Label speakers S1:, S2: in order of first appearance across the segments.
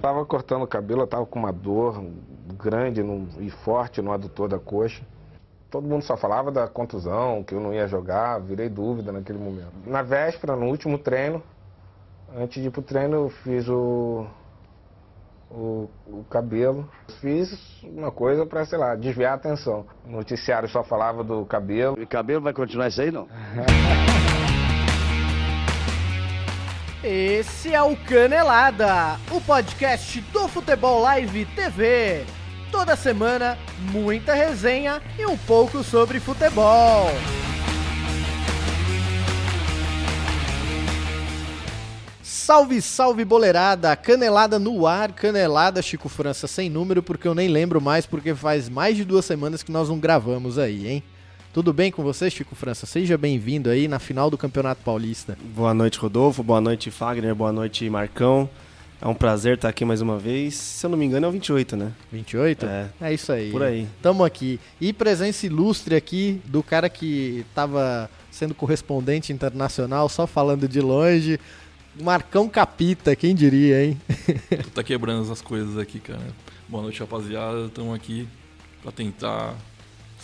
S1: Tava cortando o cabelo, eu tava com uma dor grande no, e forte no adutor da coxa. Todo mundo só falava da contusão, que eu não ia jogar, virei dúvida naquele momento. Na véspera, no último treino, antes de ir pro treino, eu fiz o, o, o cabelo. Fiz uma coisa para, sei lá, desviar a atenção. O noticiário só falava do cabelo.
S2: E cabelo vai continuar isso aí, não?
S3: Esse é o Canelada, o podcast do Futebol Live TV. Toda semana, muita resenha e um pouco sobre futebol. Salve, salve boleirada! Canelada no ar, canelada Chico França sem número, porque eu nem lembro mais, porque faz mais de duas semanas que nós não gravamos aí, hein? Tudo bem com você, Chico França? Seja bem-vindo aí na final do Campeonato Paulista.
S4: Boa noite, Rodolfo. Boa noite, Fagner. Boa noite, Marcão. É um prazer estar aqui mais uma vez. Se eu não me engano, é o 28, né?
S3: 28?
S4: É.
S3: É isso aí.
S4: Por aí.
S3: Tamo aqui. E presença ilustre aqui do cara que tava sendo correspondente internacional, só falando de longe. Marcão Capita, quem diria, hein?
S5: Tu tá quebrando as coisas aqui, cara. Boa noite, rapaziada. Estamos aqui pra tentar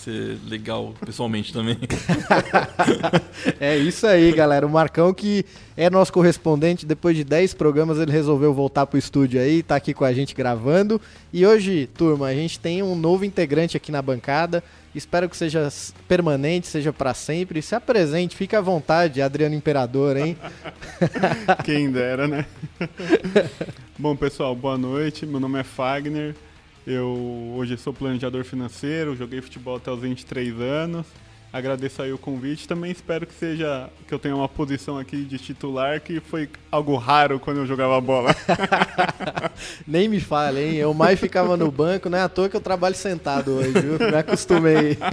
S5: ser legal pessoalmente também.
S3: É isso aí, galera. O Marcão que é nosso correspondente, depois de 10 programas ele resolveu voltar pro estúdio aí, tá aqui com a gente gravando. E hoje, turma, a gente tem um novo integrante aqui na bancada. Espero que seja permanente, seja pra sempre. Se apresente, fique à vontade, Adriano Imperador, hein?
S6: Quem dera, né? Bom, pessoal, boa noite. Meu nome é Fagner. Eu hoje sou planejador financeiro, joguei futebol até os 23 anos. Agradeço aí o convite. Também espero que seja que eu tenha uma posição aqui de titular, que foi algo raro quando eu jogava bola.
S3: Nem me fale, hein? Eu mais ficava no banco, não é à toa que eu trabalho sentado hoje, viu? Me acostumei.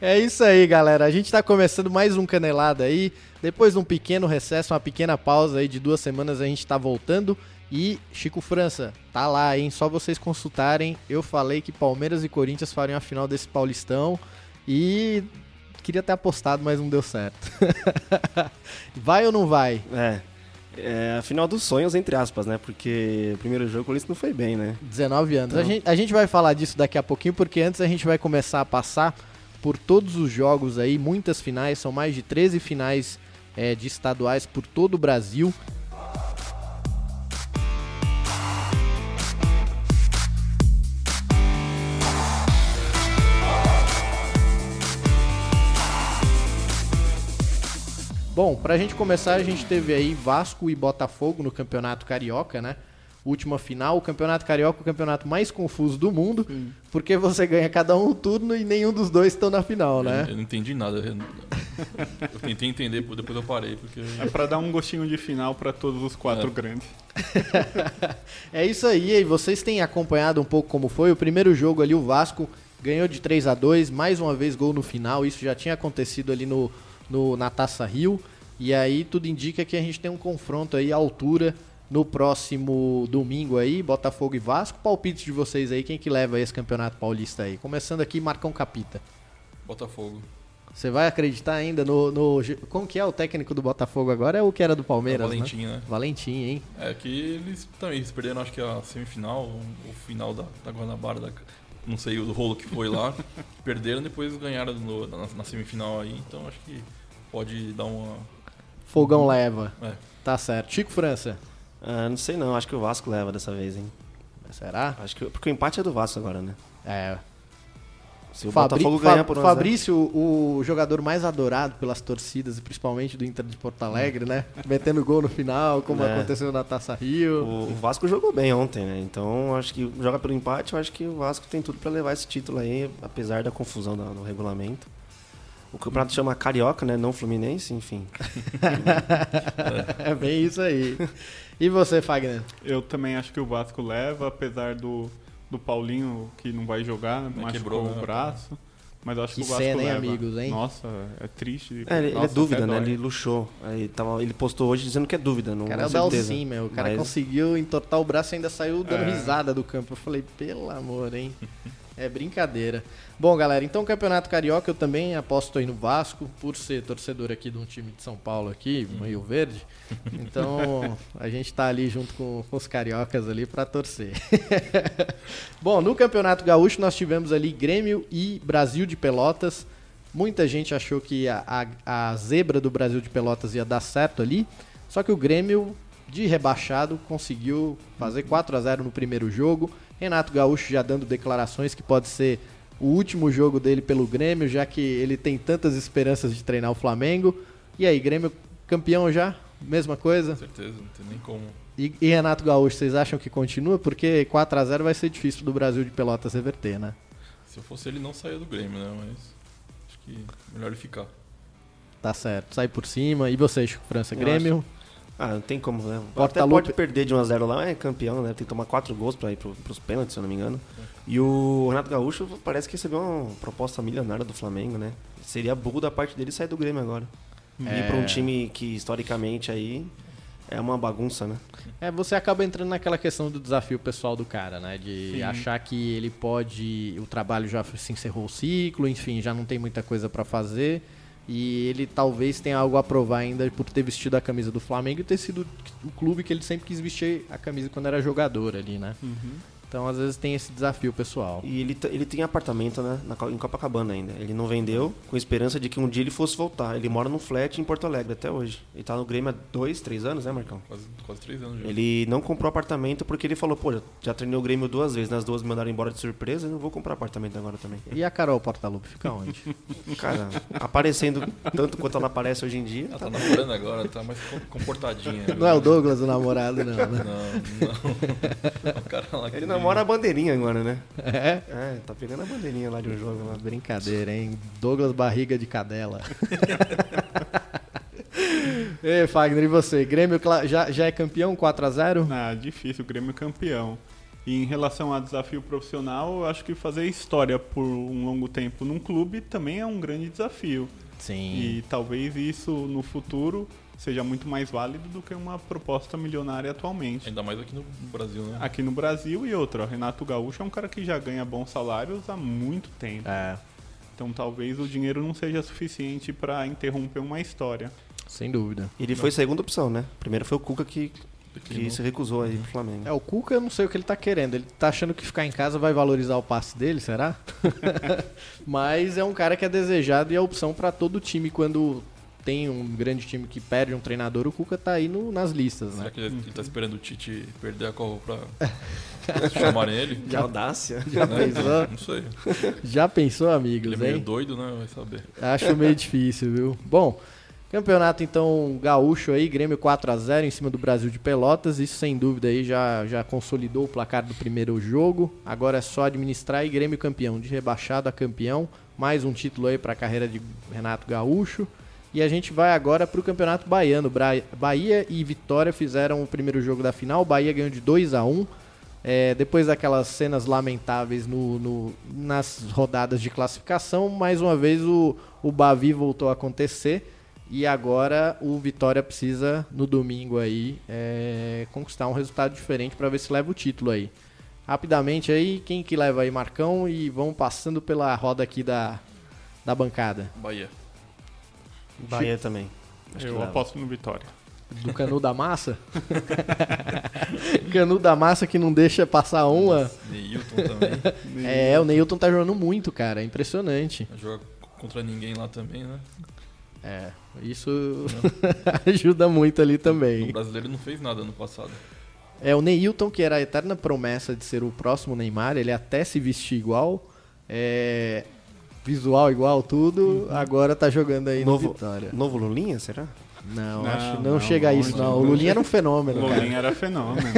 S3: É isso aí, galera. A gente tá começando mais um Canelada aí. Depois de um pequeno recesso, uma pequena pausa aí de duas semanas, a gente tá voltando. E Chico França, tá lá, hein? Só vocês consultarem. Eu falei que Palmeiras e Corinthians fariam a final desse Paulistão. E queria ter apostado, mas não deu certo. vai ou não vai?
S4: É. É a final dos sonhos, entre aspas, né? Porque o primeiro jogo o Corinthians não foi bem, né?
S3: 19 anos. A,
S4: Então.
S3: gente, a gente vai falar disso daqui a pouquinho, porque antes a gente vai começar a passar por todos os jogos aí, muitas finais, são mais de 13 finais é, de estaduais por todo o Brasil. Bom, pra gente começar, a gente teve aí Vasco e Botafogo no Campeonato Carioca, né? Última final, o Campeonato Carioca é o campeonato mais confuso do mundo, porque você ganha cada um um turno e nenhum dos dois estão na final,
S5: Eu,
S3: né?
S5: eu não entendi nada. Eu, eu tentei entender, depois eu parei, porque.
S6: É pra dar um gostinho de final para todos os quatro
S5: É.
S6: grandes.
S3: É isso aí, e vocês têm acompanhado um pouco como foi. O primeiro jogo ali, o Vasco ganhou de 3 a 2 mais uma vez gol no final. Isso já tinha acontecido ali no, no- na Taça Rio. E aí tudo indica que a gente tem um confronto aí à altura no próximo domingo aí, Botafogo e Vasco. Palpites de vocês aí, quem que leva esse campeonato paulista aí? Começando aqui, Marcão Capita.
S5: Botafogo.
S3: Você vai acreditar ainda no, no. Como que é o técnico do Botafogo agora? É o que era do Palmeiras, né?
S5: Valentim, né?
S3: Valentim, hein?
S5: É que eles também eles perderam, acho que a semifinal, o final da, da Guanabara, da, não sei o rolo que foi lá. perderam, depois ganharam no- na, na semifinal aí, então acho que pode dar uma.
S3: Fogão leva.
S5: É,
S3: Tá certo. Chico França.
S4: Ah, não sei não, acho que o Vasco leva dessa vez, hein?
S3: Será?
S4: Acho que porque o empate é do Vasco agora, né?
S3: É.
S4: Se o
S3: Fabri-
S4: Botafogo
S3: Fa-
S4: por 1 a 0,
S3: Fabrício, o jogador mais adorado pelas torcidas, e principalmente do Inter de Porto Alegre, né? Metendo gol no final, como
S4: É.
S3: aconteceu na Taça Rio.
S4: o, o Vasco jogou bem ontem, né? Então acho que joga pelo empate, eu acho que o Vasco tem tudo pra levar esse título aí, apesar da confusão do, do regulamento. O campeonato chama Carioca, né? Não Fluminense, enfim.
S3: É bem isso aí. E você, Fagner?
S6: Eu também acho que o Vasco leva, apesar do, do Paulinho, que não vai jogar, machucou
S5: quebrou,
S6: o
S5: né?
S6: braço. Mas eu acho
S3: Que
S6: que, o Vasco
S3: cena, hein,
S6: leva.
S3: amigos, hein?
S6: Nossa, é triste.
S4: É, ele, ele
S6: Nossa,
S4: é dúvida, né?
S6: dói.
S4: Ele luxou. Aí tava, ele postou hoje dizendo que é dúvida, não
S3: O cara
S4: é
S3: é. Dalcin, meu. O cara
S4: Mas-
S3: conseguiu entortar o braço e ainda saiu dando
S6: É.
S3: risada do campo. Eu falei, pelo amor, hein? É brincadeira. Bom, galera, então o Campeonato Carioca eu também aposto aí no Vasco, por ser torcedor aqui de um time de São Paulo aqui, meio verde. Então a gente tá ali junto com, com os cariocas ali para torcer. Bom, no Campeonato Gaúcho nós tivemos ali Grêmio e Brasil de Pelotas. Muita gente achou que a, a, a zebra do Brasil de Pelotas ia dar certo ali. Só que o Grêmio, de rebaixado, conseguiu fazer 4 a 0 no primeiro jogo. Renato Gaúcho já dando declarações que pode ser o último jogo dele pelo Grêmio, já que ele tem tantas esperanças de treinar o Flamengo. E aí, Grêmio campeão já? Mesma coisa?
S5: Com certeza, não tem nem como.
S3: E, e Renato Gaúcho, vocês acham que continua? Porque 4 a 0 vai ser difícil do Brasil de Pelotas reverter, né?
S5: Se eu fosse ele, não saía do Grêmio, né? Mas acho que melhor ele ficar.
S3: Tá certo, sai por cima. E vocês, França, Grêmio?
S4: Ah, não tem como, né? Até pode perder de 1x0 lá, mas é campeão, né? Tem que tomar 4 gols pra ir pro, pros pênaltis, se eu não me engano. E o Renato Gaúcho parece que recebeu uma proposta milionária do Flamengo, né? Seria burro da parte dele sair do Grêmio agora.
S3: É.
S4: Ir pra um time que historicamente aí é uma bagunça, né?
S3: É, você acaba entrando naquela questão do desafio pessoal do cara, né? De
S6: Sim.
S3: achar que ele pode. O trabalho já se encerrou o ciclo, enfim, já não tem muita coisa pra fazer. E ele talvez tenha algo a provar ainda por ter vestido a camisa do Flamengo e ter sido o clube que ele sempre quis vestir a camisa quando era jogador ali, né? Então, às vezes, tem esse desafio pessoal.
S4: E ele, ele tem apartamento, né? Na, em Copacabana ainda. Ele não vendeu com esperança de que um dia ele fosse voltar. Ele mora num flat em Porto Alegre até hoje. Ele tá no Grêmio há dois, três anos, né, Marcão?
S5: Quase, quase três anos já.
S4: Ele não comprou apartamento porque ele falou, pô, já, já treinei o Grêmio duas vezes, nas duas me mandaram embora de surpresa, eu não vou comprar apartamento agora também.
S3: E a Carol Portalupe fica onde?
S4: Cara, aparecendo tanto quanto ela aparece hoje em dia,
S5: Ela tá namorando agora, tá mais com- comportadinha.
S3: não é o Douglas o namorado, não, né?
S5: Não, não. O cara lá que
S4: ele namora a bandeirinha agora, né?
S3: É?
S4: É, tá pegando a bandeirinha lá de um jogo lá.
S3: Brincadeira, hein? Douglas Barriga de Cadela. Ei, Fagner, e você? Grêmio já, já é campeão 4x0?
S6: Ah, difícil, o Grêmio é campeão. E em relação a desafio profissional, eu acho que fazer história por um longo tempo num clube também é um grande desafio.
S3: Sim.
S6: E talvez isso no futuro seja muito mais válido do que uma proposta milionária atualmente.
S5: Ainda mais aqui no Brasil, né?
S6: Aqui no Brasil e outra, o Renato Gaúcho é um cara que já ganha bons salários há muito tempo.
S3: É,
S6: Então talvez o dinheiro não seja suficiente para interromper uma história.
S3: sem dúvida.
S4: Ele foi segunda opção, né? Primeiro foi o Cuca que, que
S5: Declinou.
S4: se recusou aí pro Flamengo.
S3: É, o Cuca eu não sei o que ele tá querendo. Ele tá achando que ficar em casa vai valorizar o passe dele, será? Mas é um cara que é desejado e é opção pra todo time quando tem um grande time que perde um treinador, o Cuca tá aí no- nas listas, né?
S5: Será que ele, ele tá esperando o Tite perder a Copa pra chamarem ele?
S4: Que audácia.
S3: Já
S5: Né?
S3: pensou?
S5: Não sei.
S3: Já pensou,
S5: Ele
S3: amigos,
S5: é meio
S3: hein?
S5: doido, né? Vai saber.
S3: Acho meio difícil, viu? Bom, campeonato então gaúcho aí, Grêmio 4 a 0 em cima do Brasil de Pelotas. Isso sem dúvida aí já, já consolidou o placar do primeiro jogo. Agora é só administrar e Grêmio campeão, de rebaixado a campeão. Mais um título aí para a carreira de Renato Gaúcho. E a gente vai agora para o Campeonato Baiano. Bahia e Vitória fizeram o primeiro jogo da final. Bahia ganhou de 2 a 1 é, depois daquelas cenas lamentáveis no, no- nas rodadas de classificação, mais uma vez o, o Bavi voltou a acontecer e agora o Vitória precisa no domingo aí é, conquistar um resultado diferente para ver se leva o título aí. Rapidamente aí, quem que leva aí Marcão e vamos passando pela roda aqui da, da bancada.
S5: Bahia.
S4: Bahia também. Acho que
S6: Eu aposto no Vitória.
S3: Do Canu da Massa? Canu da Massa que não deixa passar uma.
S5: Neilton também.
S3: É, o Neilton tá jogando muito, cara. É impressionante.
S5: Não joga contra ninguém lá também, né?
S3: É, isso ajuda muito ali
S5: O
S3: também.
S5: brasileiro não fez nada ano passado.
S3: É, o Neilton, que era a eterna promessa de ser o próximo Neymar, ele até se vestir igual, é, visual igual, tudo, agora tá jogando aí
S4: Novo-
S3: no Vitória.
S4: Novo Lulinha, será?
S3: Não,
S6: Não,
S3: acho não,
S6: não,
S3: chega a isso, não. O. Lulinha era um fenômeno, cara.
S6: Lolinha era fenômeno.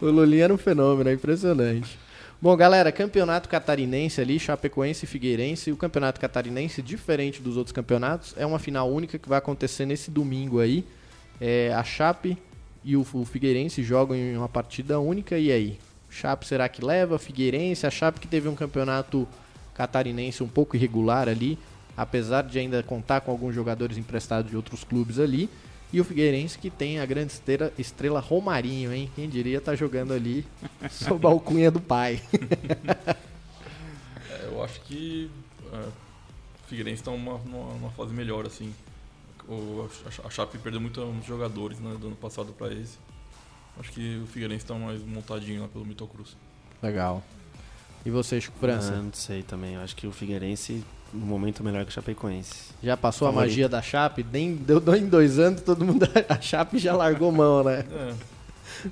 S3: O Lulinha era um fenômeno, é impressionante. Bom, galera, campeonato catarinense ali, Chapecoense e Figueirense. O campeonato catarinense, diferente dos outros campeonatos, é uma final única que vai acontecer nesse domingo aí. É, a Chape e o, o Figueirense jogam em uma partida única. E aí? Chape será que leva? Figueirense? A Chape que teve um campeonato catarinense um pouco irregular ali, apesar de ainda contar com alguns jogadores emprestados de outros clubes ali. E o Figueirense que tem a grande estrela, estrela Romarinho, hein? Quem diria tá jogando ali sob a alcunha do pai.
S5: É, eu acho que é, o Figueirense está numa, numa, numa fase melhor, assim. O, a, a Chape perdeu muito- muitos jogadores né, do ano passado para esse. Acho que o Figueirense está mais montadinho lá pelo Mito Cruz.
S3: Legal. E você, Chico França?
S4: Ah, não sei também. Eu acho que o Figueirense, no momento, é melhor que o Chapecoense.
S3: Já passou a
S4: Favorito.
S3: magia da Chape? Nem deu em dois anos, todo mundo. A Chape já largou mão, né?
S5: É,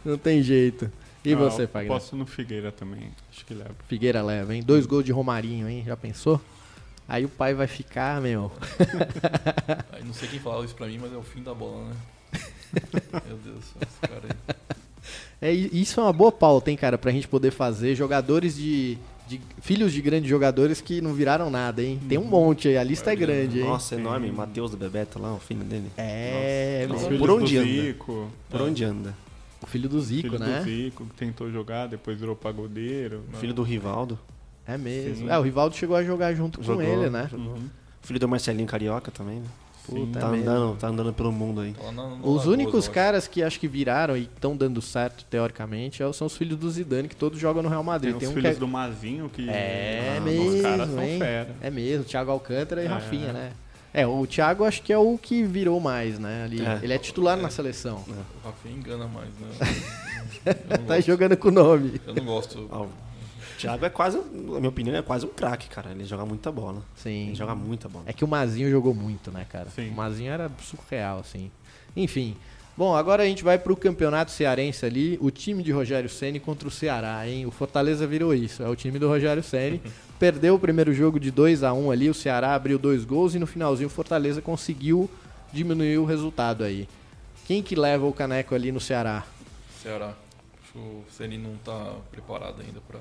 S3: Não tem jeito. E
S6: Ah,
S3: você,
S6: eu
S3: Fagner?
S6: Posso no Figueira também. Acho que leva.
S3: Figueira leva, hein? Dois gols de Romarinho, hein? Já pensou? Aí o pai vai ficar, meu.
S5: aí não sei quem falava isso pra mim, mas é o fim da bola, né? Meu Deus, esse cara aí.
S3: É, isso é uma boa pauta, hein, cara, pra gente poder fazer jogadores de, de- Filhos de grandes jogadores que não viraram nada, hein? Tem um monte aí, a lista é grande, hein?
S4: Nossa, enorme. Matheus do Bebeto lá, o filho dele.
S3: É,
S5: Nossa.
S4: Por onde
S6: do
S4: anda?
S6: Zico.
S4: Por onde anda?
S3: o filho do Zico,
S6: filho
S3: né?
S6: do Zico, que tentou jogar, depois virou pagodeiro.
S4: Filho do Rivaldo.
S3: É mesmo.
S6: Sim.
S3: É, o Rivaldo chegou a jogar junto com
S4: Jogou.
S3: ele, né?
S6: Uhum.
S4: Filho do Marcelinho Carioca também, né?
S3: Puta,
S4: tá,
S3: é mesmo.
S4: andando, tá andando pelo mundo aí.
S3: Os únicos caras que acho que viraram e estão dando certo, teoricamente, é- são os filhos do Zidane, que todos jogam no Real
S6: Tem
S3: Madrid.
S6: os
S3: Tem um que
S6: filhos
S3: é...
S6: do Mazinho que.
S3: É
S6: Ah,
S3: mesmo,
S6: Os caras são
S3: hein?
S6: fera.
S3: É mesmo, Thiago Alcântara e
S6: É.
S3: Rafinha, né? É, o Thiago acho que é o que virou mais, né? Ali.
S4: É.
S3: Ele é titular na seleção.
S5: O Rafinha engana mais, né?
S3: Tá
S5: gosto.
S3: jogando com o nome.
S5: Eu não gosto.
S4: O Thiago é quase, na minha opinião, é quase um craque, cara. Ele joga muita bola.
S3: Sim.
S4: Ele joga muita bola.
S3: É que o Mazinho jogou muito, né, cara?
S6: Sim.
S3: O Mazinho era surreal, assim. Enfim. Bom, agora a gente vai pro campeonato cearense ali, o time de Rogério Ceni contra o Ceará, hein? O Fortaleza virou isso, é o time do Rogério Ceni. Perdeu o primeiro jogo de 2 a 1 ali, o Ceará abriu dois gols e no finalzinho o Fortaleza conseguiu diminuir o resultado aí. Quem que leva o caneco ali no Ceará?
S5: Ceará. Acho que o Ceni não tá preparado ainda pra.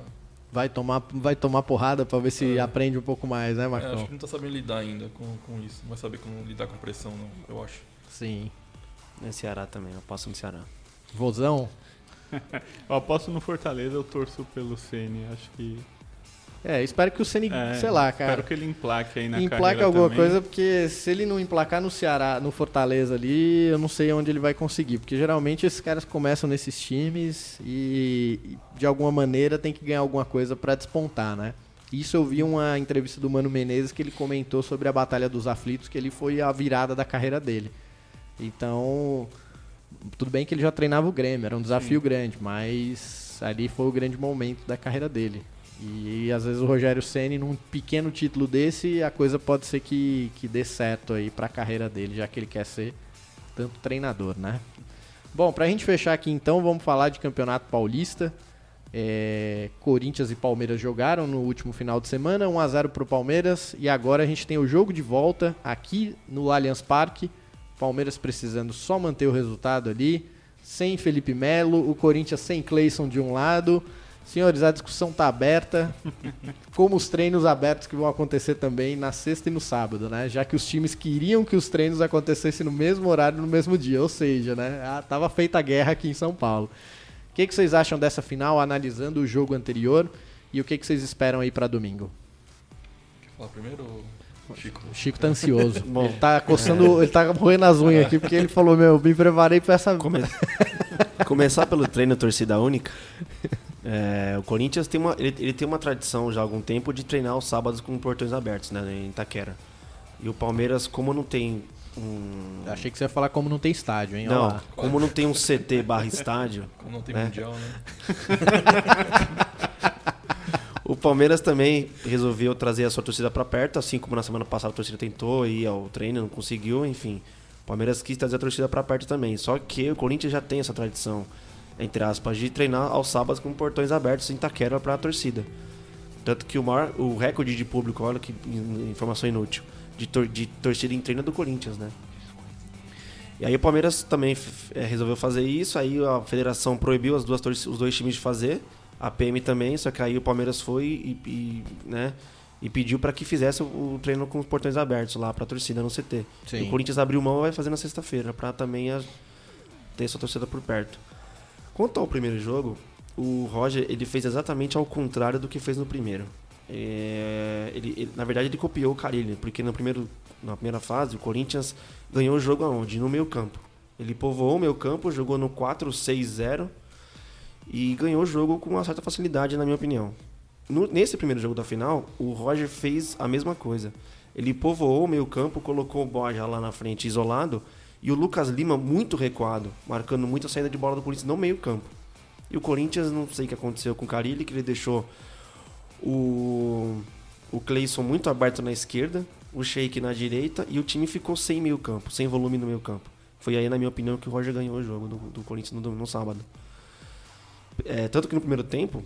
S3: Vai tomar, vai tomar porrada pra ver se
S5: É.
S3: aprende um pouco mais, né,
S5: É,
S3: Marcão?
S5: acho que não tá sabendo lidar ainda com, com isso. Não vai saber como lidar com pressão, não, eu acho.
S3: Sim.
S4: É Ceará também, eu passo no Ceará.
S3: Vozão?
S6: Eu aposto no Fortaleza, eu torço pelo Ceni. Acho que.
S3: É, espero que o Ceni,
S6: É,
S3: sei lá, cara.
S6: Espero que ele emplaque aí na
S3: emplaca
S6: carreira
S3: alguma
S6: também.
S3: coisa, porque se ele não emplacar no Ceará, no Fortaleza ali, eu não sei onde ele vai conseguir. Porque geralmente esses caras começam nesses times e, de alguma maneira tem que ganhar alguma coisa pra despontar, né? Isso eu vi uma entrevista do Mano Menezes que ele comentou sobre a Batalha dos Aflitos, que ele foi a virada da carreira dele. Então, tudo bem que ele já treinava o Grêmio, era um desafio grande, mas ali foi o grande momento da carreira dele. E, às vezes o Rogério Ceni num pequeno título desse, a coisa pode ser que, que dê certo aí pra carreira dele, já que ele quer ser tanto treinador, né? Bom, pra gente fechar aqui então, vamos falar de Campeonato Paulista. É, Corinthians e Palmeiras jogaram no último final de semana, 1 a 0 pro Palmeiras e agora a gente tem o jogo de volta aqui no Allianz Parque. Palmeiras precisando só manter o resultado ali, sem Felipe Melo, o Corinthians sem Cleison de um lado. Senhores, a discussão tá aberta, como os treinos abertos que vão acontecer também na sexta e no sábado, né? Já que os times queriam que os treinos acontecessem no mesmo horário, no mesmo dia, ou seja, né? Ah, tava feita a guerra aqui em São Paulo. O que, que vocês acham dessa final, analisando o jogo anterior e o que, que vocês esperam aí pra domingo?
S5: Quer falar primeiro, ou- Chico?
S3: O Chico tá ansioso.
S4: Bom,
S3: ele tá coçando, ele tá roendo as unhas aqui, porque ele falou, meu, me preparei pra essa...
S4: Come- Começar pelo treino torcida única. É, o Corinthians tem uma, ele, ele tem uma tradição já há algum tempo de treinar os sábados com portões abertos, né, em Itaquera. E o Palmeiras, como não tem um.
S3: Achei que você ia falar como não tem estádio, hein?
S4: Não, como não tem um CT barra estádio,
S5: Como não tem
S4: É.
S5: mundial, né?
S4: o Palmeiras também resolveu trazer a sua torcida para perto, assim como na semana passada a torcida tentou ir ao treino, não conseguiu, enfim. O Palmeiras quis trazer a torcida para perto também. Só que o Corinthians já tem essa tradição, entre aspas, de treinar aos sábados com portões abertos em Itaquera para a torcida. Tanto que o, maior, o recorde de público, olha que in- informação inútil, de, tor- de torcida em treino é do Corinthians, né? E aí o Palmeiras também eh, resolveu fazer isso, aí a federação proibiu as duas os dois times de fazer, a PM também, só que aí o Palmeiras foi e, e, né, e pediu para que fizesse o, o treino com os portões abertos lá para a torcida no CT.
S3: Sim.
S4: E o Corinthians abriu mão e vai fazer na sexta-feira, para também a- ter sua torcida por perto. Quanto ao primeiro jogo, o Roger ele fez exatamente ao contrário do que fez no primeiro. É, ele, ele- na verdade, ele copiou o Carilli, porque no primeiro, na primeira fase, o Corinthians ganhou o jogo aonde? No meio campo. Ele povoou o meio campo, jogou no 4-6-0 e ganhou o jogo com uma certa facilidade, na minha opinião. No- nesse primeiro jogo da final, o Roger fez a mesma coisa. Ele povoou o meio campo, colocou o Borja lá na frente isolado e o Lucas Lima muito recuado, marcando muita saída de bola do Corinthians no meio campo. E o Corinthians, não sei o que aconteceu com o Carilli, que ele deixou o, o Cleison muito aberto na esquerda, o Sheik na direita e o time ficou sem meio campo, sem volume no meio campo. Foi aí, na minha opinião, que o Roger ganhou o jogo do, do Corinthians no, no sábado. É, tanto que no primeiro tempo,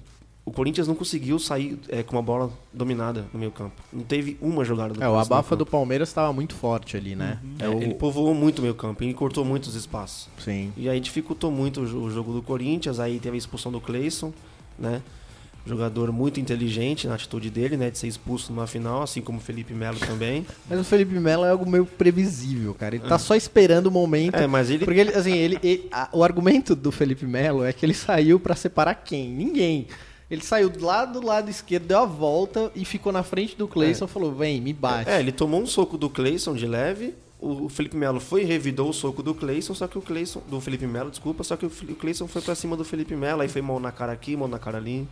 S4: o Corinthians não conseguiu sair é, com uma bola dominada no meio campo. Não teve uma jogada do
S3: É, o abafa do. Palmeiras estava muito forte ali, né?
S4: É,
S3: É o-
S4: Ele povoou muito o meio campo, ele cortou muitos espaços.
S3: Sim.
S4: E aí dificultou muito o jo- o jogo do Corinthians, aí teve a expulsão do Cleison, né? Jogador muito inteligente na atitude dele, né? De ser expulso numa final, assim como o Felipe Melo também.
S3: Mas o Felipe Melo é algo meio previsível, cara. Ele tá só esperando o momento.
S4: É, mas ele.
S3: Porque ele, assim, ele, ele- a- o argumento do Felipe Melo é que ele saiu pra separar quem? Ninguém. Ele saiu lá do lado esquerdo, deu a volta e ficou na frente do Cleison e falou: vem, me bate.
S4: É, ele tomou um soco do Cleison de leve. O Felipe Melo foi e revidou o soco do Cleison, só que o Cleison. Do Felipe Melo, desculpa, só que o Cleison foi pra cima do Felipe Melo, aí foi mão na cara aqui, mão na cara ali.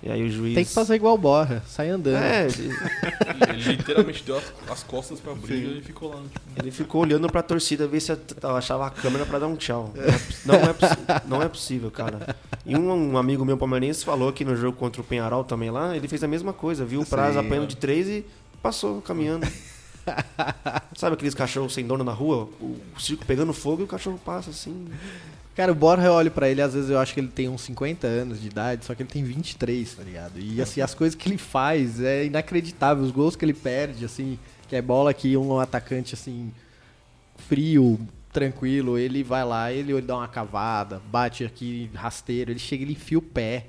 S4: E aí o juiz.
S3: Tem que fazer igual o Borra, sai andando.
S4: É,
S5: Ele, ele literalmente deu as, as costas pra briga e ficou lá. Tipo,
S4: ele ficou olhando pra torcida ver se achava a câmera pra dar um tchau. Não é, não é, possi- não é possível, cara. E um, um amigo meu palmeirense falou que no jogo contra o Penharol também lá, ele fez a mesma coisa, viu o prazo
S3: Sim.
S4: apanhando de três e passou caminhando. Sabe aqueles cachorros sem dono na rua? O circo pegando fogo e o cachorro passa assim.
S3: Cara, o Borja eu olho pra ele, às vezes eu acho que ele tem uns 50 anos de idade, só que ele tem 23, tá ligado? E assim, as coisas que ele faz é inacreditável, os gols que ele perde, assim, que é bola que um atacante assim frio, tranquilo, ele vai lá, ele, ele dá uma cavada, bate aqui rasteiro, ele chega, ele enfia o pé.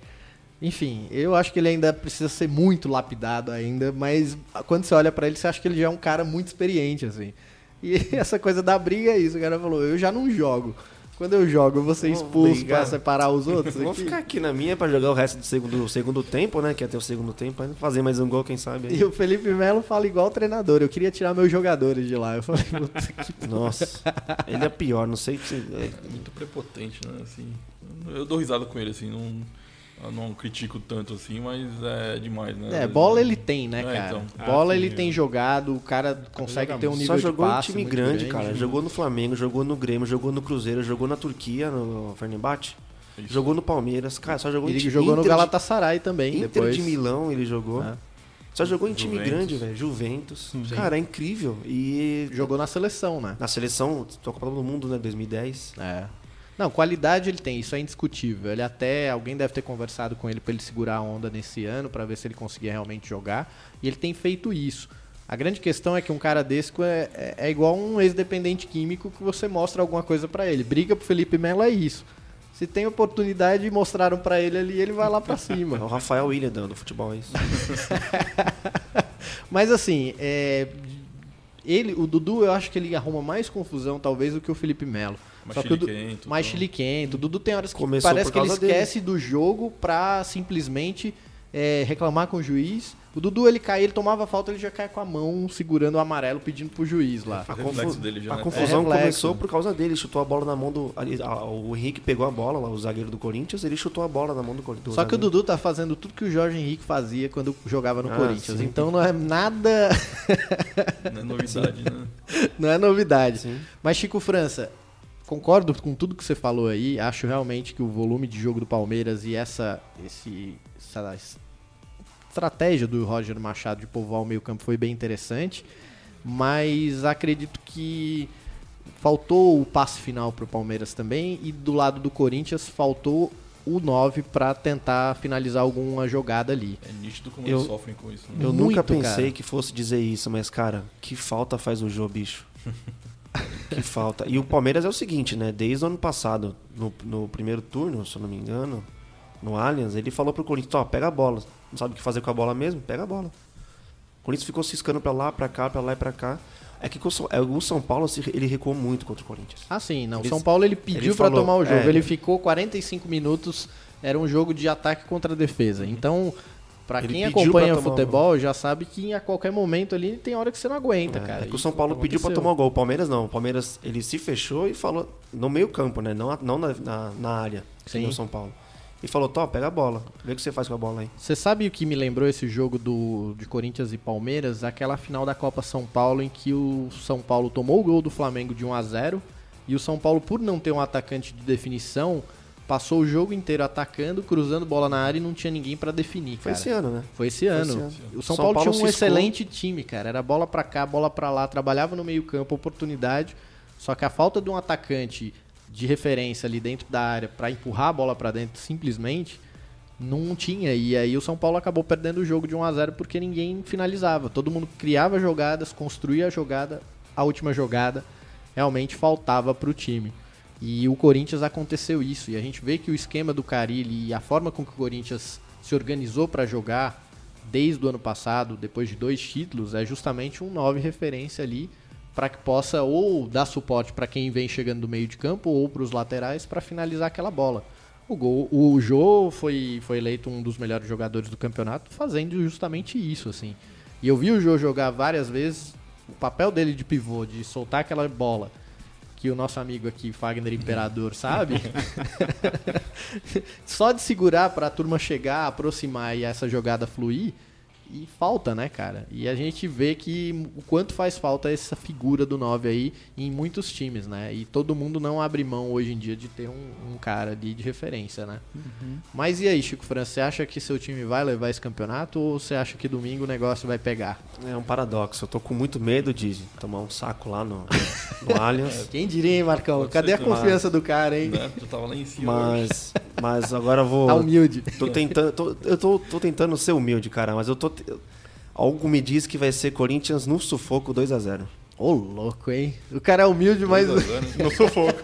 S3: Enfim, eu acho que ele ainda precisa ser muito lapidado ainda, mas quando você olha pra ele, você acha que ele já é um cara muito experiente, assim. E essa coisa da briga é isso, o cara falou, eu já não jogo. Quando eu jogo, eu vou ser expulso
S4: brigar.
S3: pra separar os outros
S4: Vou
S3: aqui.
S4: ficar aqui na minha pra jogar o resto do segundo, do segundo tempo, né? Que ia ter o segundo tempo, fazer mais um gol, quem sabe. aí.
S3: E o Felipe Melo fala igual o treinador, eu queria tirar meus jogadores de lá. Eu falei, puta que
S4: Nossa, ele é pior, não sei se. é,
S5: muito prepotente, né? Assim, eu dou risada com ele, assim, não, eu não critico tanto assim, mas é demais, né?
S3: É, bola ele tem, né,
S5: É,
S3: cara?
S5: então.
S3: Bola
S6: Ah, sim,
S3: ele
S6: é.
S3: tem jogado, o cara consegue ter um nível
S4: Só jogou
S3: de
S4: em
S3: passe
S4: time
S3: muito
S4: grande, cara. Jogou no Flamengo, jogou no Grêmio, jogou no Cruzeiro, jogou na Turquia, no Fenerbahçe.
S5: Isso.
S4: Jogou no Palmeiras, cara, só jogou em
S3: Ele
S4: time
S3: jogou no
S4: Inter de-
S3: Galatasaray também,
S4: Inter
S3: depois.
S4: de Milão ele jogou.
S3: É.
S4: Só jogou em time
S5: Juventus.
S4: grande, velho. Juventus. Cara, é incrível. E
S3: Jogou na seleção, né?
S4: na seleção, tô Copa do Mundo, né, 2010.
S3: É. Não, qualidade ele tem, isso é indiscutível. Ele até, alguém deve ter conversado com ele pra ele segurar a onda nesse ano, pra ver se ele conseguia realmente jogar. E ele tem feito isso. A grande questão é que um cara desse é, é, é igual um ex-dependente químico que você mostra alguma coisa pra ele. Briga pro Felipe Melo é isso. Se tem oportunidade e mostraram pra ele ali, ele vai lá pra
S4: É o
S3: cima.
S4: Rafael William do futebol, é isso.
S3: Mas assim, é, ele, o Dudu, eu acho que ele arruma mais confusão talvez do que o Felipe Melo.
S5: Mais
S3: Só que o Du-
S5: chiliquento,
S3: mais
S5: então.
S3: chiliquento. O Dudu tem horas que
S4: Começou
S3: parece que ele
S4: dele.
S3: esquece do jogo pra simplesmente é, reclamar com o juiz. O Dudu, ele cai, ele tomava falta, ele já cai com a mão segurando o amarelo, pedindo pro juiz lá.
S4: A, confu-
S5: dele já,
S4: a
S5: né?
S4: confusão
S3: É
S4: começou por causa dele. Chutou a bola na mão do. ali, a- o Henrique pegou a bola, lá, o zagueiro do Corinthians, ele chutou a bola na mão do Corinthians.
S3: Só que o Dudu tá fazendo tudo que o Jorge Henrique fazia quando jogava no
S4: Ah,
S3: Corinthians.
S4: sim.
S3: Então não é nada.
S5: Não é novidade, né?
S3: não é novidade.
S4: Sim.
S3: Mas, Chico França, concordo com tudo que você falou aí. Acho realmente que o volume de jogo do Palmeiras e essa, esse, essa estratégia do Roger Machado de povoar o meio-campo foi bem interessante. Mas acredito que faltou o passe final para o Palmeiras também. E do lado do Corinthians faltou o 9 para tentar finalizar alguma jogada ali.
S5: É nítido como
S4: Eu-
S5: eles sofrem com isso. Né?
S4: Eu
S3: Muito,
S4: nunca pensei
S3: cara.
S4: que fosse dizer isso, mas, cara, que falta faz o Jô, bicho. que falta. E o Palmeiras é o seguinte, né? Desde o ano passado, no, no primeiro turno, se eu não me engano, no Allianz, ele falou pro Corinthians, ó, pega a bola. Não sabe o que fazer com a bola mesmo? Pega a bola. O Corinthians ficou ciscando pra lá, pra cá, pra lá e pra cá. É que o São, é, o São Paulo ele recuou muito contra o Corinthians.
S3: Ah, sim, não.
S4: Ele-
S3: São Paulo ele pediu
S4: falou,
S3: tomar o jogo.
S4: é.
S3: Ele ficou 45 minutos, era um jogo de ataque contra a defesa. Então, Pra
S4: Ele
S3: quem
S4: pediu
S3: acompanha
S4: pra
S3: futebol já sabe que a qualquer momento ali tem hora que você não aguenta,
S4: É,
S3: cara.
S4: é que o São Paulo pediu pra
S3: aconteceu.
S4: tomar o gol. O Palmeiras não. O Palmeiras ele se fechou e falou no meio campo, né? Não, não na, na, na área.
S3: Sim.
S4: No São Paulo. E falou: Tó, pega a bola. Vê o que você faz com a bola aí.
S3: Você sabe o que me lembrou esse jogo do, de Corinthians e Palmeiras? Aquela final da Copa São Paulo em que o São Paulo tomou o gol do Flamengo de 1 a 0 e o São Paulo, por não ter um atacante de definição, passou o jogo inteiro atacando, cruzando bola na área e não tinha ninguém pra definir,
S4: Foi
S3: cara.
S4: esse ano, né?
S3: Foi esse ano.
S4: esse ano.
S3: O São,
S4: São
S3: Paulo,
S4: Paulo
S3: tinha um excelente time, cara. Era bola pra cá, bola pra lá, trabalhava no meio-campo, oportunidade. Só que a falta de um atacante de referência ali dentro da área pra empurrar a bola pra dentro simplesmente não tinha. E aí o São Paulo acabou perdendo o jogo de 1 a 0 porque ninguém finalizava. Todo mundo criava jogadas, construía a jogada, a última jogada realmente faltava pro time. E o Corinthians aconteceu isso. E a gente vê que o esquema do Carilli e a forma com que o Corinthians se organizou para jogar desde o ano passado, depois de dois títulos, é justamente um 9 referência ali para que possa ou dar suporte para quem vem chegando do meio de campo ou para os laterais para finalizar aquela bola. O, gol, o Jô foi, foi eleito um dos melhores jogadores do campeonato fazendo justamente isso, assim. E eu vi o Jô jogar várias vezes, o papel dele de pivô, de soltar aquela bola, que o nosso amigo aqui, Fagner Imperador, sabe? Só de segurar para a turma chegar, aproximar e essa jogada fluir, e falta, né, cara? E a gente vê que o quanto faz falta essa figura do 9 aí em muitos times, né? E todo mundo não abre mão hoje em dia de ter um, um cara ali de referência, né? Mas e aí, Chico França, você acha que seu time vai levar esse campeonato ou você acha que domingo o negócio vai pegar?
S4: É um paradoxo. Eu tô com muito medo de tomar um saco lá no, no Allianz.
S3: Quem diria, hein, Marcão?
S5: Pode
S3: Cadê a confiança do cara, hein?
S5: Né? Tu tava lá em cima.
S4: Mas, mas agora eu vou.
S3: Tá humilde.
S4: Tô tentando, tô- eu tô, tô tentando ser humilde, cara, mas eu tô. Algo me diz que vai ser Corinthians no sufoco 2 a 0
S3: Ô, louco, hein? O cara é humilde, mas
S5: Dois zero, né?
S6: No sufoco.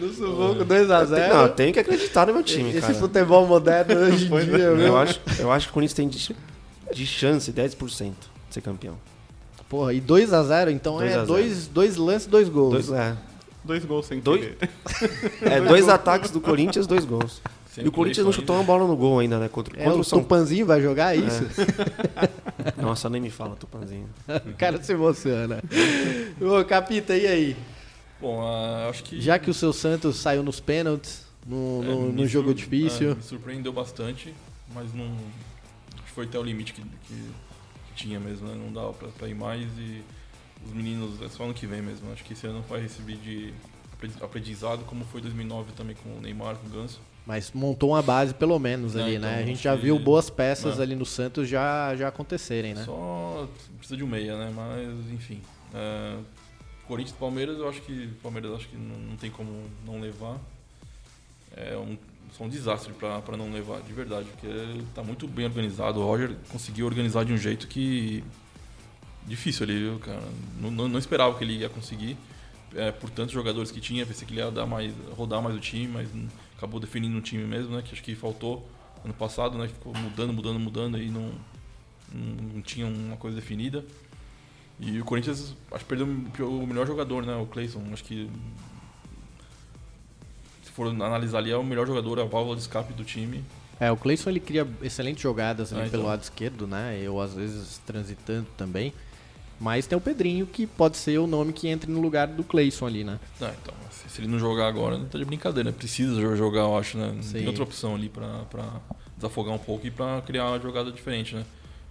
S3: no sufoco 2x0.
S4: Não, eu tenho que acreditar no meu time,
S3: Esse
S4: cara.
S3: futebol moderno hoje em
S6: Pois é.
S3: dia,
S4: Eu acho, eu acho que o Corinthians tem de, de chance 10% de ser campeão.
S3: Porra, e 2x0, então
S4: 2 a
S3: é
S4: 0.
S3: dois, dois lances, dois gols.
S4: Dois, é,
S6: Dois gols sem
S4: Dois-
S6: querer.
S4: é, dois ataques do Corinthians, dois gols.
S5: Sem
S4: e o Corinthians não chutou uma bola no gol ainda, né? Contra,
S3: É,
S4: contra
S3: o
S4: São
S3: Tupanzinho vai jogar é isso?
S4: Nossa, nem me fala, Tupanzinho.
S3: o cara se emociona. Ô, Capita, e aí?
S5: Bom, ah, acho que.
S3: Já que o seu Santos saiu nos pênaltis, no,
S5: é,
S3: no, no jogo
S5: sur-
S3: difícil,
S5: é, me surpreendeu bastante, mas não. Acho que foi até o limite que, que- que tinha mesmo, né? Não dava pra, pra ir mais e os meninos é só ano que vem mesmo. Acho que esse ano vai receber de aprendi- aprendizado, como foi 2009 também com o Neymar, com o Ganso.
S3: Mas montou uma base pelo menos ali,
S5: então,
S3: né? A gente já viu boas peças ali no Santos já, já acontecerem, né?
S5: Só precisa de um meia, né? Mas, enfim. É, Corinthians e Palmeiras, eu acho que Palmeiras acho que não, não tem como não levar. É um, só um desastre pra não levar, de verdade. Porque tá muito bem organizado. O Roger conseguiu organizar de um jeito que. Difícil ali, viu, cara? Não, não, não esperava que ele ia conseguir. É, por tantos jogadores que tinha, pensei que ele ia dar mais, rodar mais o time, mas acabou definindo o time mesmo, né? Que acho que faltou ano passado, né? Ficou mudando, mudando, mudando e não, não, não tinha uma coisa definida. E o Corinthians, acho que perdeu o melhor jogador, né? O Clayson. Acho que. Se for analisar ali, é o melhor jogador, a válvula de escape do time.
S3: É, o Cleison ele cria excelentes jogadas ali
S5: Ah,
S3: pelo
S5: então.
S3: lado esquerdo, né? Eu às vezes transitando também. Mas tem o Pedrinho que pode ser o nome que entre no lugar do Cleison ali, né?
S5: Ah, então, se, ele não jogar agora, tá de brincadeira, né? Precisa jo- jogar, eu acho, né? Não
S3: Sim.
S5: tem outra opção ali pra, pra desafogar um pouco e pra criar uma jogada diferente, né?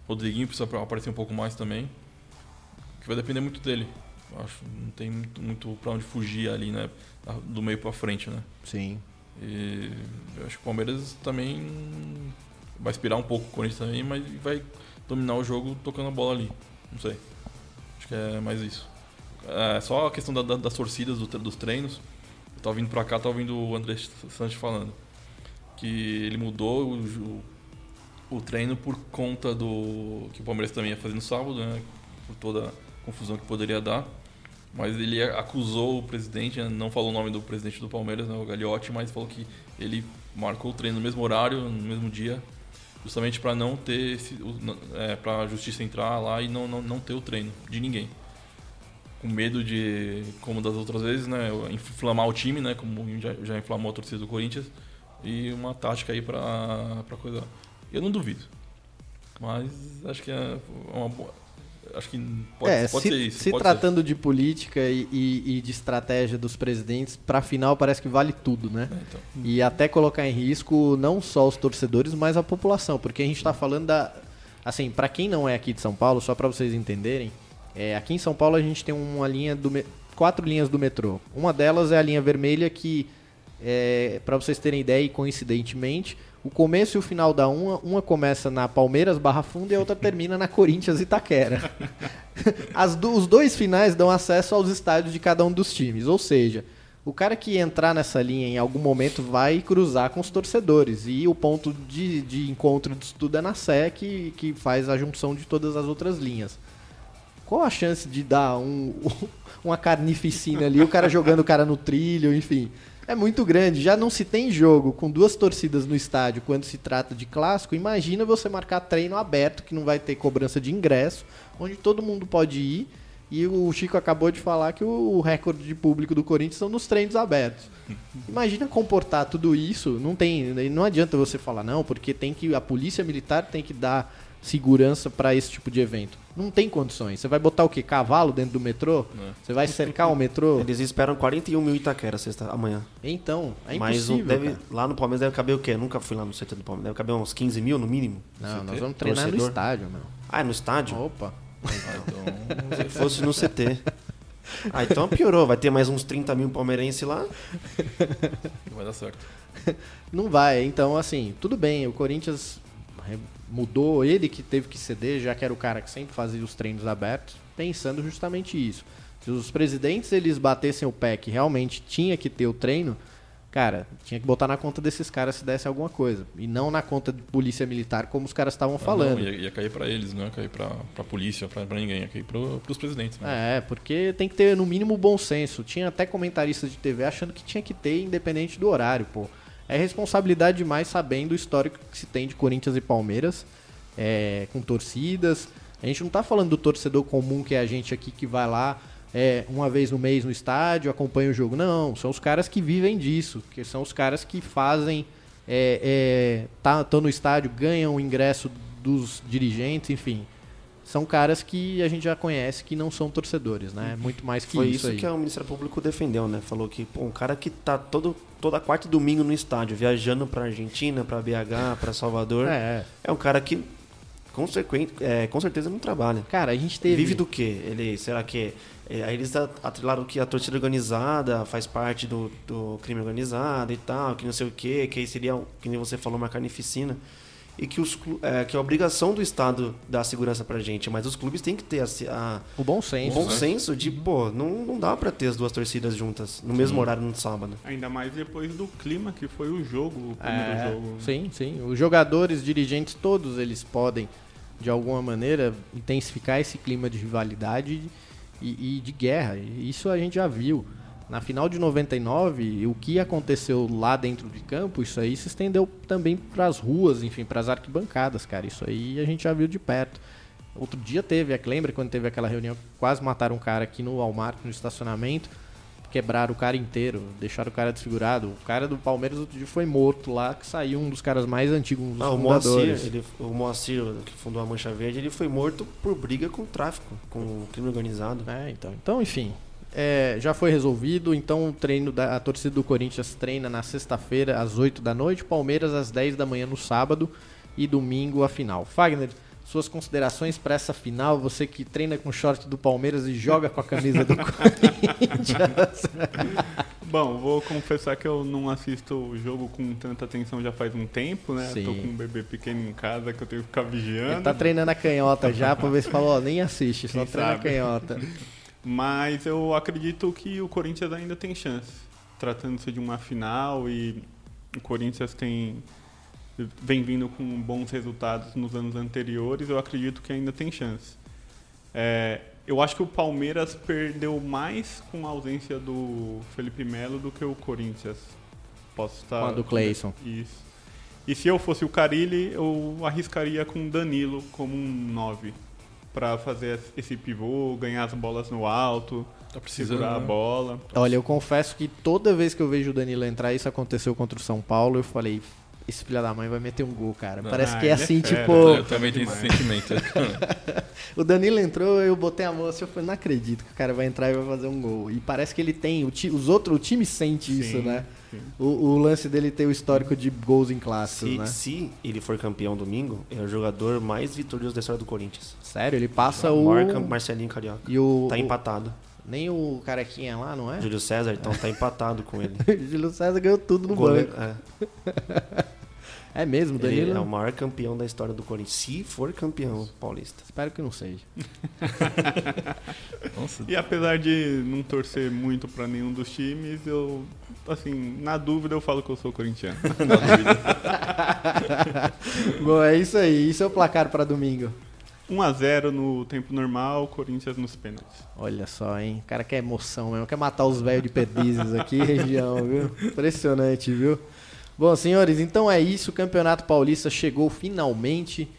S5: Rodriguinho precisa aparecer um pouco mais também. Que vai depender muito dele. Eu acho não tem muito, muito pra onde fugir ali, né? Do meio pra frente, né?
S3: Sim.
S5: E eu acho que o Palmeiras também vai inspirar um pouco o Corinthians também, mas vai dominar o jogo tocando a bola ali. Não sei. Acho que é mais isso. É só a questão da- da- das torcidas do dos treinos. Eu tava vindo pra cá, tava ouvindo o André Santos falando. Que ele mudou o, ju- o treino por conta do. que o Palmeiras também ia fazer no sábado, né? Por toda a confusão que poderia dar. Mas ele acusou o presidente, né, não falou o nome do presidente do Palmeiras, né, o Gagliotti, mas falou que ele marcou o treino no mesmo horário, no mesmo dia, justamente para não ter é, para a justiça entrar lá e não, não, não ter o treino de ninguém. Com medo de, como das outras vezes, né, inflamar o time, né, como já, já inflamou a torcida do Corinthians, e uma tática aí pra, pra coisa. Eu não duvido. Mas acho que é uma boa. Acho que pode,
S3: é,
S5: pode
S3: se,
S5: ser isso.
S3: se tratando de política e, e- e de estratégia dos presidentes, pra final parece que vale tudo, né?
S5: ser. É, então.
S3: E até colocar em risco não só os torcedores, mas a população, porque a gente está falando da. Assim, para quem não é aqui de São Paulo, só para vocês entenderem, é, aqui em São Paulo a gente tem uma linha do quatro linhas do metrô. Uma delas é a linha vermelha que, é, para vocês terem ideia, e coincidentemente, o começo e o final da uma, uma começa na Palmeiras Barra Funda e a outra termina na Corinthians Itaquera. Do- os dois finais dão acesso aos estádios de cada um dos times, ou seja, o cara que entrar nessa linha em algum momento vai cruzar com os torcedores. E o ponto de, de encontro disso tudo é na Sé, que, que faz a junção de todas as outras linhas. Qual a chance de dar um, uma carnificina ali, o cara jogando o cara no trilho, enfim. É muito grande. Já não se tem jogo com duas torcidas no estádio quando se trata de clássico. Imagina você marcar treino aberto, que não vai ter cobrança de ingresso, onde todo mundo pode ir. E o Chico acabou de falar que o recorde de público do Corinthians são nos treinos abertos. Imagina comportar tudo isso. Não tem, não adianta você falar não, porque tem que a polícia militar tem que dar segurança para esse tipo de evento. Não tem condições. Você vai botar o quê? Cavalo dentro do metrô?
S5: É.
S3: Você vai cercar o metrô?
S4: Eles esperam 41 mil Itaquera sexta, amanhã.
S3: Então, é
S4: Mas
S3: impossível.
S4: deve,
S3: cara.
S4: lá no Palmeiras deve caber o quê? Eu nunca fui lá no CT do Palmeiras. Deve caber uns 15 mil no mínimo.
S3: Não, nós vamos treinar no
S4: Torcedor?
S3: estádio, meu.
S4: Ah, é no estádio?
S3: Opa.
S5: Ah, então.
S4: Se fosse no CT. Ah, então piorou. Vai ter mais uns 30 mil palmeirenses lá.
S5: vai dar certo.
S3: Não vai. Então, assim, tudo bem. O Corinthians mudou, ele que teve que ceder, já que era o cara que sempre fazia os treinos abertos, pensando justamente isso. Se os presidentes eles batessem o pé que realmente tinha que ter o treino, cara, tinha que botar na conta desses caras se desse alguma coisa. E não na conta de polícia militar, como os caras estavam
S5: Ah,
S3: falando.
S5: Não, ia, ia cair pra eles, não ia cair pra, pra polícia, pra, pra ninguém, ia cair pro, pros presidentes. Né?
S3: É, porque tem que ter no mínimo bom senso. Tinha até comentaristas de TV achando que tinha que ter independente do horário, pô. É responsabilidade demais sabendo o histórico que se tem de Corinthians e Palmeiras, é, com torcidas. A gente não tá falando do torcedor comum que é a gente aqui que vai lá é, uma vez no mês no estádio, acompanha o jogo. Não, são os caras que vivem disso, que são os caras que fazem. É, é, tá, no estádio, ganham o ingresso dos dirigentes, enfim. São caras que a gente já conhece que não são torcedores, né? Muito mais que
S4: Foi
S3: isso,
S4: isso que o Ministério Público defendeu, né? Falou que pô, um cara que tá todo, toda quarta e domingo no estádio, viajando pra Argentina, pra BH, pra Salvador, é,
S3: É,
S4: um cara que com, é, com certeza não trabalha.
S3: cara, a gente teve.
S4: Vive do quê? Ele, será que. é, aí eles atrelaram que a torcida organizada faz parte do, do crime organizado e tal, que não sei o quê, que aí seria, que nem você falou, uma carnificina. E que, os, é, que a obrigação do Estado dar segurança pra gente, mas os clubes têm que ter a, a,
S3: O bom
S4: o
S3: senso.
S4: bom
S3: né?
S4: senso de, pô, não, não dá pra ter as duas torcidas juntas no mesmo horário no sábado.
S6: Ainda mais depois do clima que foi o jogo, o primeiro
S3: É,
S6: jogo.
S3: sim, sim. Os jogadores, dirigentes, todos eles podem, de alguma maneira, intensificar esse clima de rivalidade e, e de guerra. Isso a gente já viu. Na final de 99, o que aconteceu lá dentro de campo, isso aí se estendeu também para as ruas, enfim, para as arquibancadas, cara. Isso aí a gente já viu de perto. Outro dia teve, lembra quando teve aquela reunião quase mataram um cara aqui no Walmart, no estacionamento? Quebraram o cara inteiro, deixaram o cara desfigurado. O cara do Palmeiras outro dia foi morto lá, que saiu um dos caras mais antigos, um dos
S4: Ah, o Moacir,
S3: fundadores.
S4: ele, o Moacir, que fundou a Mancha Verde, ele foi morto por briga com o tráfico, com o crime organizado.
S3: É, então, então enfim, é, já foi resolvido. Então o treino da a torcida do Corinthians treina na sexta-feira às 8 da noite, Palmeiras às 10 da manhã no sábado e domingo a final. Fagner, suas considerações para essa final? Você que treina com o short do Palmeiras e joga com a camisa do Corinthians.
S6: Bom, vou confessar que eu não assisto o jogo com tanta atenção já faz um tempo, né?
S3: Sim.
S6: Tô com um bebê pequeno em casa que eu tenho que ficar vigiando.
S3: Ele tá treinando a canhota já pra ver se falou, ó, nem assiste, só
S6: Quem
S3: treina a
S6: sabe?
S3: canhota.
S6: Mas eu acredito que o Corinthians ainda tem chance. Tratando-se de uma final e o Corinthians tem vem vindo com bons resultados nos anos anteriores, eu acredito que ainda tem chance. É, eu acho que o Palmeiras perdeu mais com a ausência do Felipe Melo do que o Corinthians. Posso estar.
S3: Com a do Cleison.
S6: Isso. E se eu fosse o Carilli, eu arriscaria com o Danilo como um 9 para fazer esse pivô, ganhar as bolas no alto.
S5: Tá precisando.
S6: segurar a
S5: né?
S6: bola.
S3: Olha, eu confesso que toda vez que eu vejo o Danilo entrar, isso aconteceu contra o São Paulo, eu falei, esse filho da mãe vai meter um gol, cara.
S5: Não.
S3: Parece
S6: Ah,
S3: que é
S6: é
S3: assim,
S6: fera,
S3: tipo,
S5: Eu também tenho esse sentimento.
S3: o Danilo entrou, eu botei a mão assim, eu falei, não acredito que o cara vai entrar e vai fazer um gol. E parece que ele tem, o ti- os outros, o time sente isso,
S6: Sim,
S3: né?
S6: sim.
S3: O, o lance dele ter o histórico de gols em clássicos,
S4: Se,
S3: né?
S4: se ele for campeão domingo, é o jogador mais vitorioso da história do Corinthians.
S3: Sério, ele passa o...
S4: Marca Marcelinho Carioca.
S3: E o...
S4: Tá
S3: o-
S4: empatado.
S3: Nem o carequinha lá, não é?
S4: Júlio César, então tá empatado com ele.
S3: Júlio César ganhou tudo no
S4: Goleiro-
S3: banco.
S4: é.
S3: É mesmo,
S4: Ele
S3: Danilo?
S4: é o maior campeão da história do Corinthians. Se for campeão paulista.
S3: Espero que não seja.
S5: Nossa,
S6: E apesar de não torcer muito pra nenhum dos times, eu, assim, na dúvida eu falo que eu sou corintiano.
S5: na dúvida.
S3: Bom, é isso aí. Isso é o placar pra domingo.
S6: 1x0 no tempo normal, Corinthians nos pênaltis.
S3: Olha só, hein? O cara quer emoção mesmo. Quer matar os velhos de Perdizes aqui, região, viu? Impressionante, viu? Bom, senhores, então é isso. O Campeonato Paulista chegou finalmente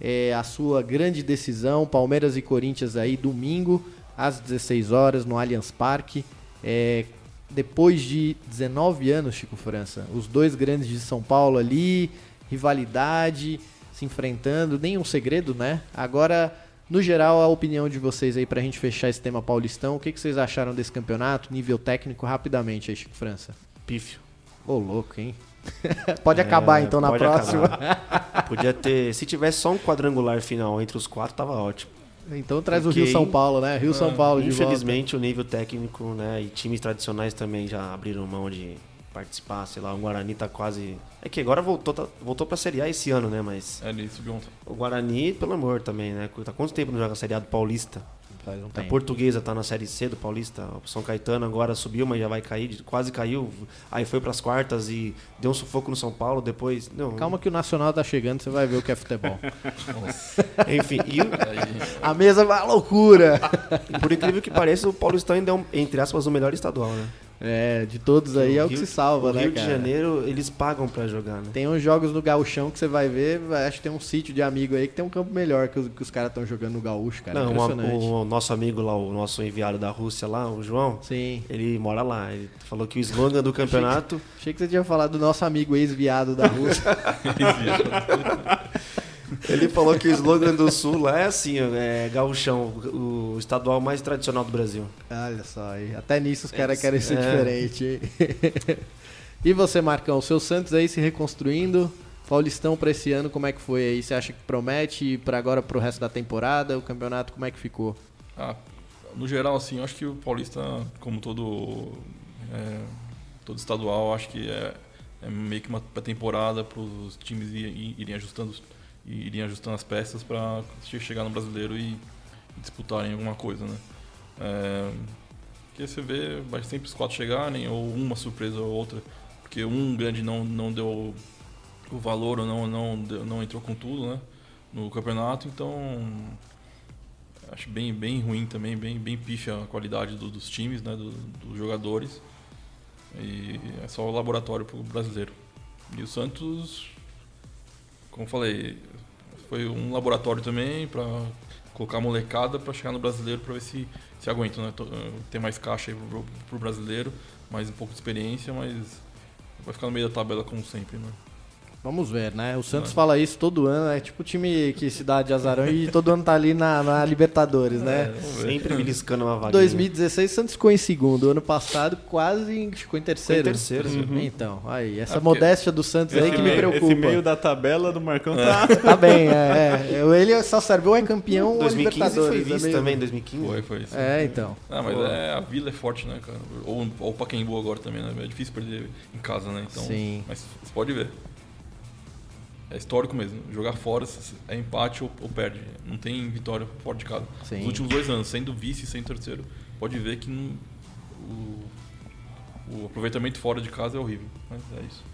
S3: é, à sua grande decisão. Palmeiras e Corinthians aí, domingo, às 16 horas, no Allianz Parque. É, depois de 19 anos, Chico França, os dois grandes de São Paulo ali, rivalidade, se enfrentando, nenhum segredo, né? Agora, no geral, a opinião de vocês aí pra gente fechar esse tema paulistão, o que, que vocês acharam desse campeonato, nível técnico, rapidamente aí, Chico França?
S4: Pífio.
S3: Ô, louco, hein? pode acabar
S4: É,
S3: então na próxima.
S4: acabar. Podia ter. Se tivesse só um quadrangular final entre os quatro, tava ótimo.
S3: Então traz o Rio São Paulo, né? Rio São Paulo de volta.
S4: Infelizmente, o nível técnico, né? E times tradicionais também já abriram mão de participar. Sei lá, o Guarani tá quase. É que agora voltou, tá- voltou pra Série A esse ano, né? Mas
S5: É, ele subiu ontem.
S4: o Guarani, pelo amor também, né? Tá quanto tempo não joga a Série A do Paulista?
S3: Faz um
S4: A
S3: tempo.
S4: portuguesa tá na Série C do Paulista. O São Caetano agora subiu, mas já vai cair. Quase caiu. Aí foi pras quartas e deu um sufoco no São Paulo. Depois. Não,
S3: Calma que o Nacional tá chegando, você vai ver o que é futebol.
S4: Enfim, e, o-
S3: a mesa vai à loucura.
S4: por incrível que pareça, o Paulistão ainda é, um, entre aspas, o melhor estadual, né?
S3: É, de todos aí é o que
S4: Rio-
S3: se salva,
S4: o
S3: né,
S4: Rio
S3: cara?
S4: de Janeiro, eles pagam pra jogar, né?
S3: Tem uns jogos no Gauchão que você vai ver, acho que tem um sítio de amigo aí que tem um campo melhor que os, que os caras estão jogando no Gaúcho, cara.
S4: Não,
S3: Impressionante.
S4: o, o nosso amigo lá, o nosso enviado da Rússia lá, o João,
S3: Sim.
S4: ele mora lá. Ele falou que o slogan do campeonato.
S3: Achei que você tinha falado do nosso amigo ex-viado da Rússia.
S4: ele falou que o slogan do Sul lá é assim, é gauchão, o estadual mais tradicional do Brasil.
S3: Olha só aí. Até nisso os caras
S4: É,
S3: querem ser
S4: é.
S3: diferente. e você, Marcão? O seu Santos aí se reconstruindo. Paulistão pra esse ano, como é que foi aí? Você acha que promete para agora pro resto da temporada? O campeonato, como é que ficou?
S5: ah, no geral, assim, eu acho que o Paulista, como todo, é, todo estadual, acho que é, é meio que uma temporada para os times irem ajustando, irem ajustando as peças para chegar no brasileiro e, e disputarem alguma coisa, né? É, porque você vê, vai sempre os quatro chegarem, ou uma surpresa ou outra, porque um grande não, não deu o valor ou não, não, não entrou com tudo, né? No campeonato, então acho bem, bem ruim também, bem, bem pífia a qualidade do- dos times, né, do- dos jogadores. E é só o laboratório pro brasileiro. E o Santos, como falei, foi um laboratório também para colocar a molecada para chegar no brasileiro para ver se, se aguenta, né? To- Ter mais caixa aí pro, pro brasileiro, mais um pouco de experiência, mas vai ficar no meio da tabela como sempre, né?
S3: Vamos ver, né? O Santos
S5: É.
S3: fala isso todo ano, é tipo o time que se dá de azarão e todo ano tá ali na, na Libertadores, né?
S5: Ver.
S4: Sempre beliscando uma vaga.
S3: 2016, o Santos ficou em segundo. Ano passado, quase ficou em terceiro.
S4: Ficou em terceiro,
S3: Uhum. Então, aí, essa
S5: É porque-
S3: modéstia do Santos aí que me
S6: meio-
S3: preocupa.
S6: esse meio da tabela do Marcão tá.
S3: Tá bem, é, é. Ele só serviu é campeão ou
S4: 2015 foi
S3: Libertadores.
S4: vice
S3: é meio-
S4: também, 2015.
S5: Foi, foi isso.
S3: É, então.
S5: Ah, mas é, a Vila é forte, né, cara? Ou, ou o Pacaembu agora também, né? É difícil perder em casa, né? Então,
S3: Sim.
S5: Mas você pode ver. É histórico mesmo. Jogar fora é empate ou, ou perde. Não tem vitória fora de casa.
S3: Sim.
S5: Os últimos dois anos, sendo vice e sendo terceiro. Pode ver que não- o, o aproveitamento fora de casa é horrível. Mas é isso.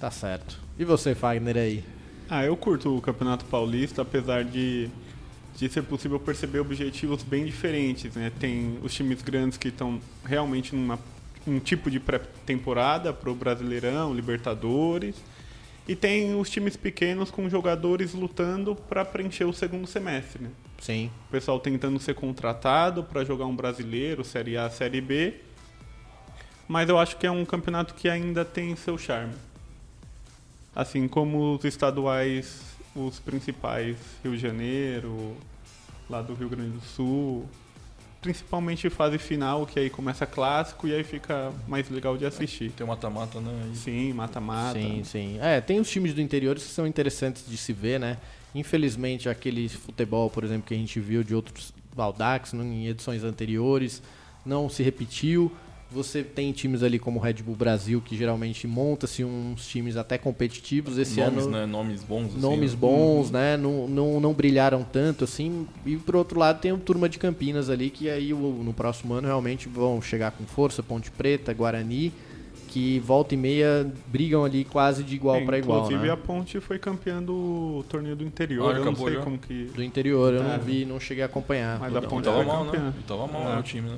S3: Tá certo. E você, Fagner, aí?
S6: Ah, eu curto o Campeonato Paulista, apesar de, de ser possível perceber objetivos bem diferentes, né? Tem os times grandes que estão realmente numa um tipo de pré-temporada para o Brasileirão, Libertadores, E tem os times pequenos com jogadores lutando para preencher o segundo semestre. Né?
S3: Sim.
S6: O pessoal tentando ser contratado para jogar um brasileiro, Série A, Série B. Mas eu acho que é um campeonato que ainda tem seu charme. Assim como os estaduais, os principais, Rio de Janeiro, lá do Rio Grande do Sul. Principalmente fase final, que aí começa clássico e aí fica mais legal de assistir.
S5: Tem o mata-mata, né? E-
S6: Sim, mata-mata.
S3: Sim, sim. É, tem os times do interior que são interessantes de se ver, né? Infelizmente, aquele futebol, por exemplo, que a gente viu de outros Baldax em edições anteriores, não se repetiu. Você tem times ali como o Red Bull Brasil, que geralmente monta-se uns times até competitivos. Esse
S5: nomes,
S3: ano,
S5: né? Nomes bons. assim,
S3: nomes
S5: né?
S3: bons, né? Não, não, não brilharam tanto assim. E por outro lado tem o Turma de Campinas ali, que aí no próximo ano realmente vão chegar com força, Ponte Preta, Guarani, que volta e meia brigam ali quase de igual
S6: É,
S3: para igual.
S6: Inclusive
S3: né?
S6: a Ponte foi campeã do torneio do interior.
S5: Ah,
S6: eu não sei
S5: já?
S6: como que.
S3: Do interior, eu
S6: É.
S3: não vi, não cheguei a acompanhar.
S6: Mas a Ponte
S5: tava
S6: foi
S5: mal,
S6: campeã.
S5: né? E tava mal
S6: É.
S5: né, o time, né?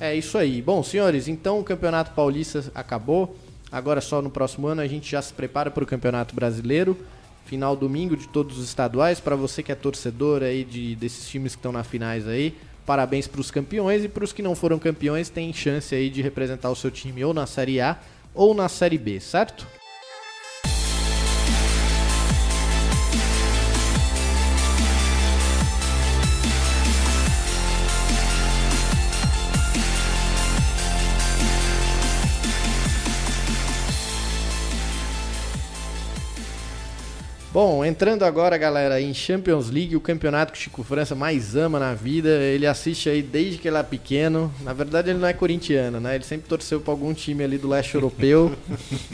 S3: É isso aí. Bom, senhores, então o Campeonato Paulista acabou. Agora só no próximo ano a gente já se prepara para o Campeonato Brasileiro. Final domingo de todos os estaduais. Para você que é torcedor aí de, desses times que estão na finais aí, parabéns para os campeões e para os que não foram campeões tem chance aí de representar o seu time ou na Série A ou na Série B, certo? Bom, entrando agora, galera, em Champions League, o campeonato que o Chico França mais ama na vida. Ele assiste aí desde que ele é pequeno. Na verdade, ele não é corintiano, né? Ele sempre torceu para algum time ali do leste europeu.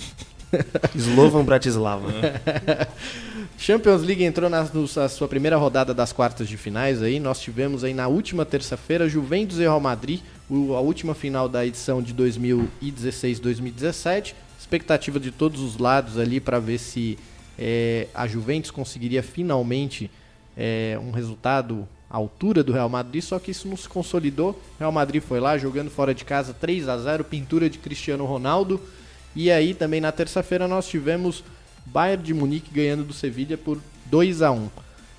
S4: Slovan Bratislava.
S3: Champions League entrou na, na sua primeira rodada das quartas de finais aí. Nós tivemos aí na última terça-feira Juventus e Real Madrid, o- a última final da edição de 2016-2017. Expectativa de todos os lados ali para ver se eh, a Juventus conseguiria finalmente eh, um resultado à altura do Real Madrid, só que isso não se consolidou. Real Madrid foi lá jogando fora de casa 3 a 0 pintura de Cristiano Ronaldo. E aí também na terça-feira nós tivemos Bayern de Munique ganhando do Sevilha por 2 a 1.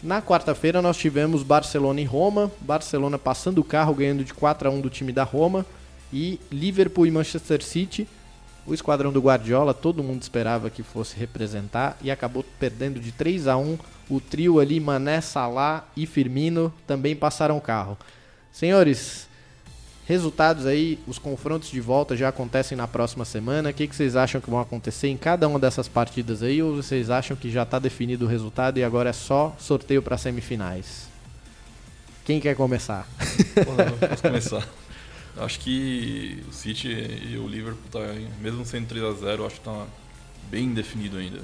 S3: Na quarta-feira nós tivemos Barcelona e Roma, Barcelona passando o carro ganhando de 4 a 1 do time da Roma e Liverpool e Manchester City. O esquadrão do Guardiola, todo mundo esperava que fosse representar e acabou perdendo de 3 a 1. O trio ali Mané, Salah e Firmino também passaram o carro. Senhores, Resultados aí, os confrontos de volta já acontecem na próxima semana. O que, que vocês acham que vão acontecer em cada uma dessas partidas aí? Ou vocês acham que já está definido o resultado e agora é só sorteio para semifinais? Quem quer começar?
S5: Porra, posso começar. Acho que o City e o Liverpool tá, mesmo sendo 3x0, acho que tá bem definido ainda.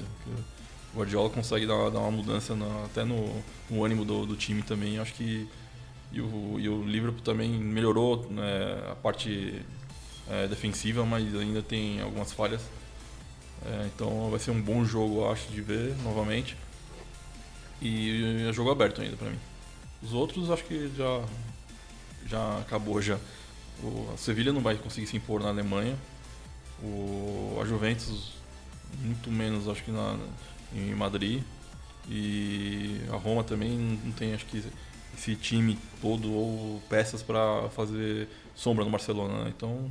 S5: O Guardiola consegue dar, dar uma mudança na- até no, no ânimo do, do time também. Acho que e o, e o Liverpool também melhorou né, a parte é, defensiva, mas ainda tem algumas falhas. É, então vai ser um bom jogo, acho, de ver novamente. E é jogo aberto ainda pra mim. Os outros acho que já já acabou já. O, a Sevilha não vai conseguir se impor na Alemanha. O, a Juventus muito menos acho que na, em Madrid. E a Roma também não tem acho que esse time todo ou peças para fazer sombra no Barcelona. né? Então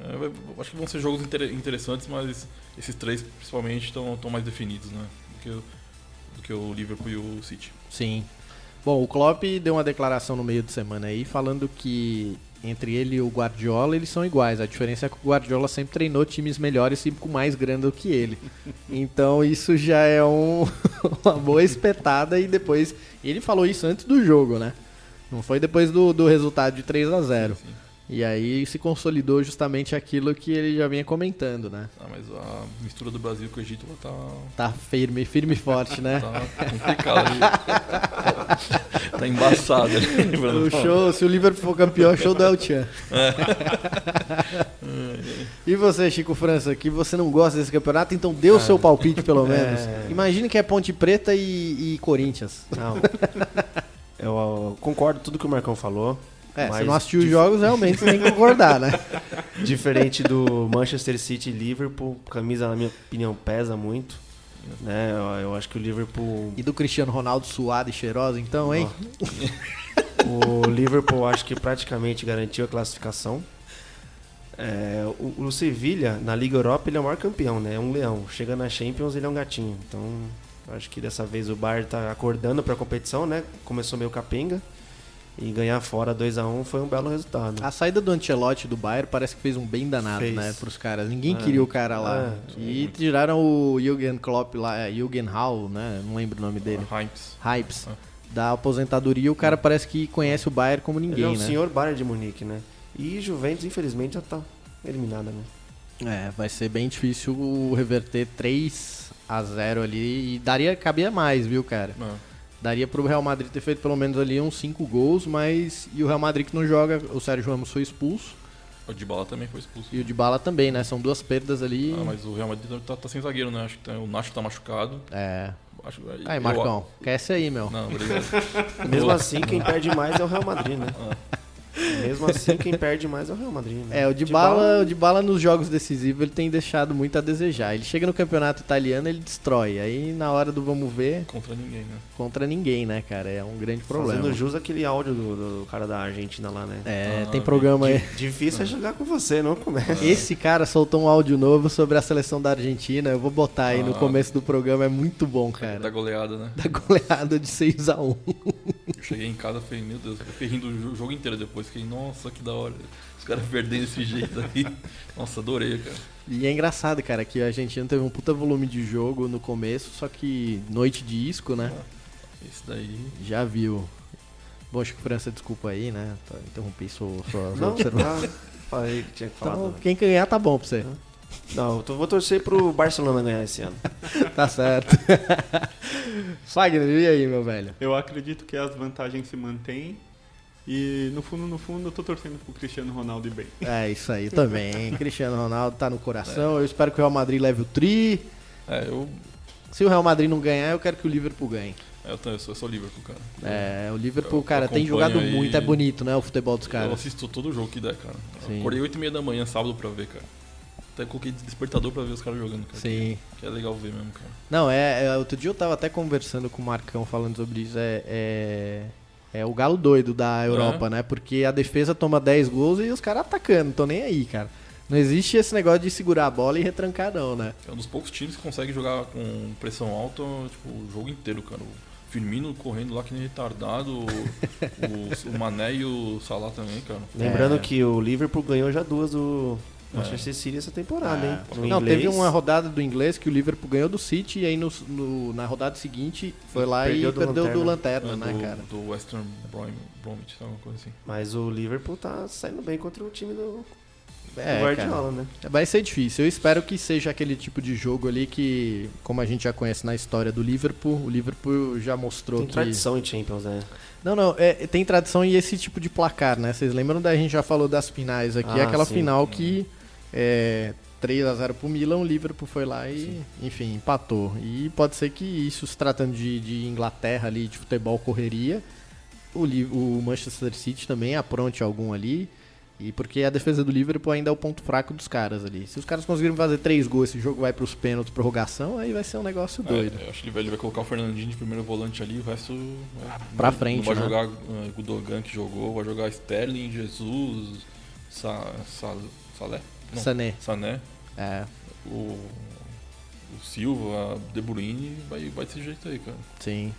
S5: é, acho que vão ser jogos inter- interessantes, mas esses três principalmente estão mais definidos, né? Do que, do que o Liverpool e o City.
S3: Sim. Bom, o Klopp deu uma declaração no meio de semana aí falando que entre ele e o Guardiola eles são iguais. A diferença é que o Guardiola sempre treinou times melhores e com mais grana do que ele. Então isso já é um- uma boa espetada e depois ele falou isso antes do jogo, né? Não foi depois do, do resultado de 3 a 0
S5: Sim.
S3: E aí se consolidou justamente aquilo que ele já vinha comentando, né?
S5: Ah, mas a mistura do Brasil com o Egito tá,
S3: Tá firme, firme e forte, né?
S5: tá complicado. tá embaçado. né?
S3: O show, se o Liverpool for campeão, é o show do El Chan. e você, Chico França, que você não gosta desse campeonato, então dê o seu palpite pelo menos. Imagine que é Ponte Preta e, e Corinthians.
S4: Não. Eu, eu concordo com tudo que o Marcão falou.
S3: É,
S4: Mas
S3: você não assistiu os jogos, realmente você tem que concordar, né?
S4: Diferente do Manchester City e Liverpool, camisa, na minha opinião, pesa muito. Né? Eu, eu acho que o Liverpool.
S3: E do Cristiano Ronaldo suado e cheiroso, então, hein?
S4: O Liverpool acho que praticamente garantiu a classificação. É, o, o Sevilla, na Liga Europa, ele é o maior campeão, né? É um leão. Chega na Champions, ele é um gatinho. Então, acho que dessa vez o Bayern tá acordando para a competição, né? Começou meio capenga. E ganhar fora 2 a 1 foi um belo resultado.
S3: A saída do Ancelotti do Bayern parece que fez um bem danado,
S4: Fez.
S3: né, pros caras. Ninguém
S4: É.
S3: queria o cara lá.
S4: É.
S3: e tiraram o Jürgen Klopp lá, é, Jürgen Hall, né? Não lembro o nome dele.
S5: Hypes.
S3: Hypes.
S5: Ah.
S3: Da aposentadoria, o cara parece que conhece o Bayern como
S4: ele é
S3: ninguém,
S4: o
S3: né?
S4: senhor Bayern de Munique, né? E Juventus, infelizmente, já tá eliminada, né?
S3: É, vai ser bem difícil reverter 3 a 0 ali e daria cabia mais, viu, cara?
S5: Ah,
S3: Daria pro Real Madrid ter feito pelo menos ali uns 5 gols, mas e o Real Madrid que não joga, o Sérgio Ramos foi expulso
S5: o Dybala também foi expulso.
S3: e o Dybala também, né? São duas perdas ali.
S5: Ah, mas o Real Madrid tá, tá sem zagueiro, né? Acho que tá- o Nacho tá machucado.
S3: É.
S5: Acho,
S3: Aí,
S5: eu-
S3: Marcão, quer esse aí, meu.
S5: Não, obrigado.
S4: Mesmo assim, quem perde mais é o Real Madrid, né? Mesmo assim, quem perde mais é o Real Madrid, né?
S3: É, o Dybala, o Dybala nos jogos decisivos ele tem deixado muito a desejar. Ele chega no campeonato italiano, ele destrói. Aí na hora do vamos ver,
S5: Contra ninguém, né?
S3: contra ninguém, né, cara? É um grande problema.
S4: Fazendo jus aquele áudio do, do cara da Argentina lá, né?
S3: É,
S5: Ah,
S3: tem programa aí.
S4: Difícil é jogar com você, não começa.
S3: Esse cara soltou um áudio novo sobre a seleção da Argentina. Eu vou botar aí no
S5: Ah.
S3: começo do programa, é muito bom, cara.
S5: Da goleada, né?
S3: Da goleada de 6 a 1
S5: Eu cheguei em casa e falei, meu Deus, eu fiquei rindo o jo- jogo inteiro depois. Fiquei, nossa, que da hora. Os caras perdendo desse jeito aí. Nossa, adorei, cara.
S3: E é engraçado, cara, que a Argentina teve um puta volume de jogo no começo, só que noite de isco, né?
S5: Esse daí.
S3: Já viu. Bom, acho que França, desculpa aí, né? Tá, Interrompi sua, suas
S4: Não,
S3: observações.
S4: tá. Falei que tinha que falar.
S3: Então, quem ganhar tá bom pra você.
S4: Não, eu vou torcer pro Barcelona ganhar esse ano.
S3: Tá certo. Fagner, e aí, meu velho?
S6: Eu acredito que as vantagens se mantêm. E no fundo, no fundo, eu tô torcendo pro Cristiano Ronaldo ir bem.
S3: É isso aí também. Cristiano Ronaldo tá no coração. Eu espero que o Real Madrid leve o tri.
S5: É, eu.
S3: Se o Real Madrid não ganhar, eu quero que o Liverpool ganhe.
S5: é, Eu, também sou, eu sou Liverpool, cara.
S3: É, o Liverpool,
S5: Eu
S3: cara, tem jogado
S5: aí-
S3: muito. É bonito, né? O futebol dos
S5: Eu
S3: caras.
S5: assisto todo jogo que der, cara.
S3: Sim.
S5: Eu acordei 8 e meia da manhã, sábado, pra ver, cara. Até coloquei despertador pra ver os caras jogando, cara.
S3: Sim.
S5: Que é legal ver mesmo, cara.
S3: Não, é, é, Outro dia eu tava até conversando com o Marcão falando sobre isso. É. é... é o galo doido da Europa, né? Porque a defesa toma 10 gols e os caras atacando, tô nem aí, cara. Não existe esse negócio de segurar a bola e retrancar, não, né?
S5: É um dos poucos times que consegue jogar com pressão alta, tipo, o jogo inteiro, cara. O Firmino correndo lá que nem retardado, o, o, o Mané e o Salah também, cara.
S4: Lembrando
S3: É.
S4: que o Liverpool ganhou já duas do Manchester City essa temporada, hein? No
S3: Não,
S4: inglês,
S3: teve uma rodada do inglês que o Liverpool ganhou do City e aí no, no- na rodada seguinte foi lá
S4: Perdeu
S3: e
S4: do
S3: perdeu do
S4: Lanterna.
S3: Lanterna,
S5: É,
S3: né,
S5: do,
S3: cara?
S5: do Western Brom, Bromwich, alguma coisa assim.
S4: Mas o Liverpool tá saindo bem contra o time do, do
S3: É,
S4: Guardiola, né?
S3: Vai ser difícil. Eu espero que seja aquele tipo de jogo ali que, como a gente já conhece na história do Liverpool, o Liverpool já mostrou
S4: Tem
S3: que.
S4: tradição em Champions, né?
S3: Não, não, é, tem tradição e esse tipo de placar, né? Vocês lembram da gente já falou das finais aqui,
S4: Ah,
S3: aquela
S4: sim.
S3: final que é 3 a 0 pro Milan, o Liverpool foi lá e, enfim, empatou. E pode ser que isso, se tratando de, de Inglaterra ali, de futebol correria, o, o Manchester City também apronte algum ali. E porque a defesa do Liverpool ainda é o ponto fraco dos caras ali. Se os caras conseguirem fazer três gols, esse jogo vai pros pênaltis, prorrogação, aí vai ser um negócio doido.
S5: É, eu acho que ele vai, ele vai colocar o Fernandinho de primeiro volante ali, o resto. é,
S3: Pra
S5: não-
S3: frente,
S5: vai
S3: né?
S5: jogar uh, Gudogan que jogou, vai jogar Sterling, Jesus, Sa, Sa, Salé? Não,
S3: Sané.
S5: Sané,
S3: É,
S5: o, o Silva, De Bruyne, vai, vai desse jeito aí, cara.
S3: Sim.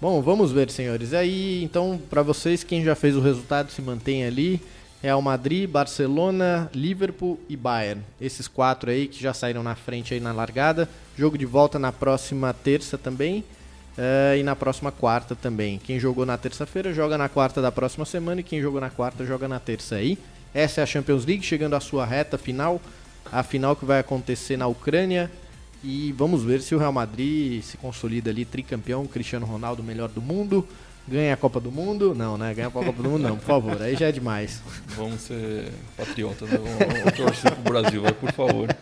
S3: Bom, vamos ver, senhores. E aí, então, para vocês, quem já fez o resultado se mantém ali. Real Madrid, Barcelona, Liverpool e Bayern. Esses quatro aí que já saíram na frente aí na largada. Jogo de volta na próxima terça também. eh, e na próxima quarta também. Quem jogou na terça-feira joga na quarta da próxima semana. E quem jogou na quarta joga na terça aí. Essa é a Champions League chegando à sua reta final. A final que vai acontecer na Ucrânia. E vamos ver se o Real Madrid se consolida ali, tricampeão, Cristiano Ronaldo, melhor do mundo, ganha a Copa do Mundo. Não, né? Ganha a Copa do Mundo não, por favor, aí já é demais.
S5: Vamos ser patriotas, né? Vamos, vamos torcer pro Brasil, vai, por favor.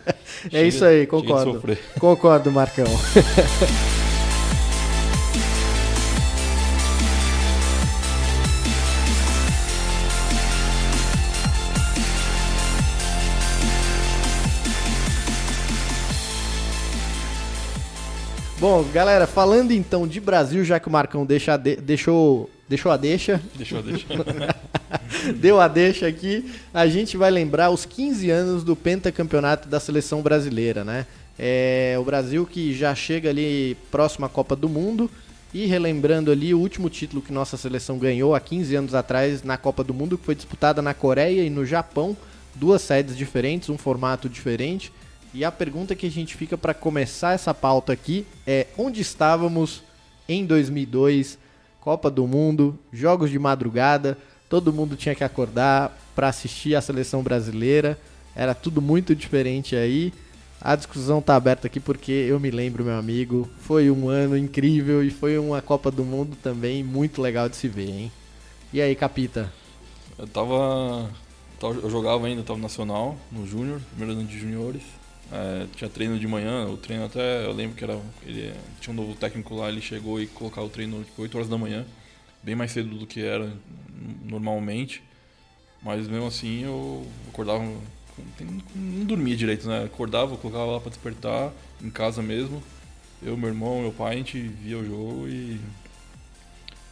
S3: É
S5: Chega-
S3: isso aí, concordo. Concordo, Marcão. Bom, galera, falando então de Brasil, já que o Marcão deixa a de- deixou, deixou a deixa,
S5: Deixa eu deixar.
S3: deu a deixa aqui, a gente vai lembrar os 15 anos do pentacampeonato da seleção brasileira, né? É, o Brasil que já chega ali próximo à Copa do Mundo e relembrando ali o último título que nossa seleção ganhou há 15 anos atrás na Copa do Mundo, que foi disputada na Coreia e no Japão, duas sedes diferentes, um formato diferente. E a pergunta que a gente fica para começar essa pauta aqui é onde estávamos em 2002, Copa do Mundo, jogos de madrugada, todo mundo tinha que acordar para assistir a seleção brasileira. Era tudo muito diferente aí. A discussão tá aberta aqui porque eu me lembro, meu amigo, foi um ano incrível e foi uma Copa do Mundo também muito legal de se ver, hein? E aí, Capita?
S5: Eu tava, Eu jogava ainda, tava nacional, no Júnior, primeiro ano de juniores. É, tinha treino de manhã, o treino até. Eu lembro que era. Ele tinha um novo técnico lá, ele chegou e colocava o treino tipo 8 horas da manhã, bem mais cedo do que era normalmente. Mas mesmo assim eu acordava. Não dormia direito, né? Acordava, colocava lá pra despertar, em casa mesmo. Eu, meu irmão, meu pai, a gente via o jogo e.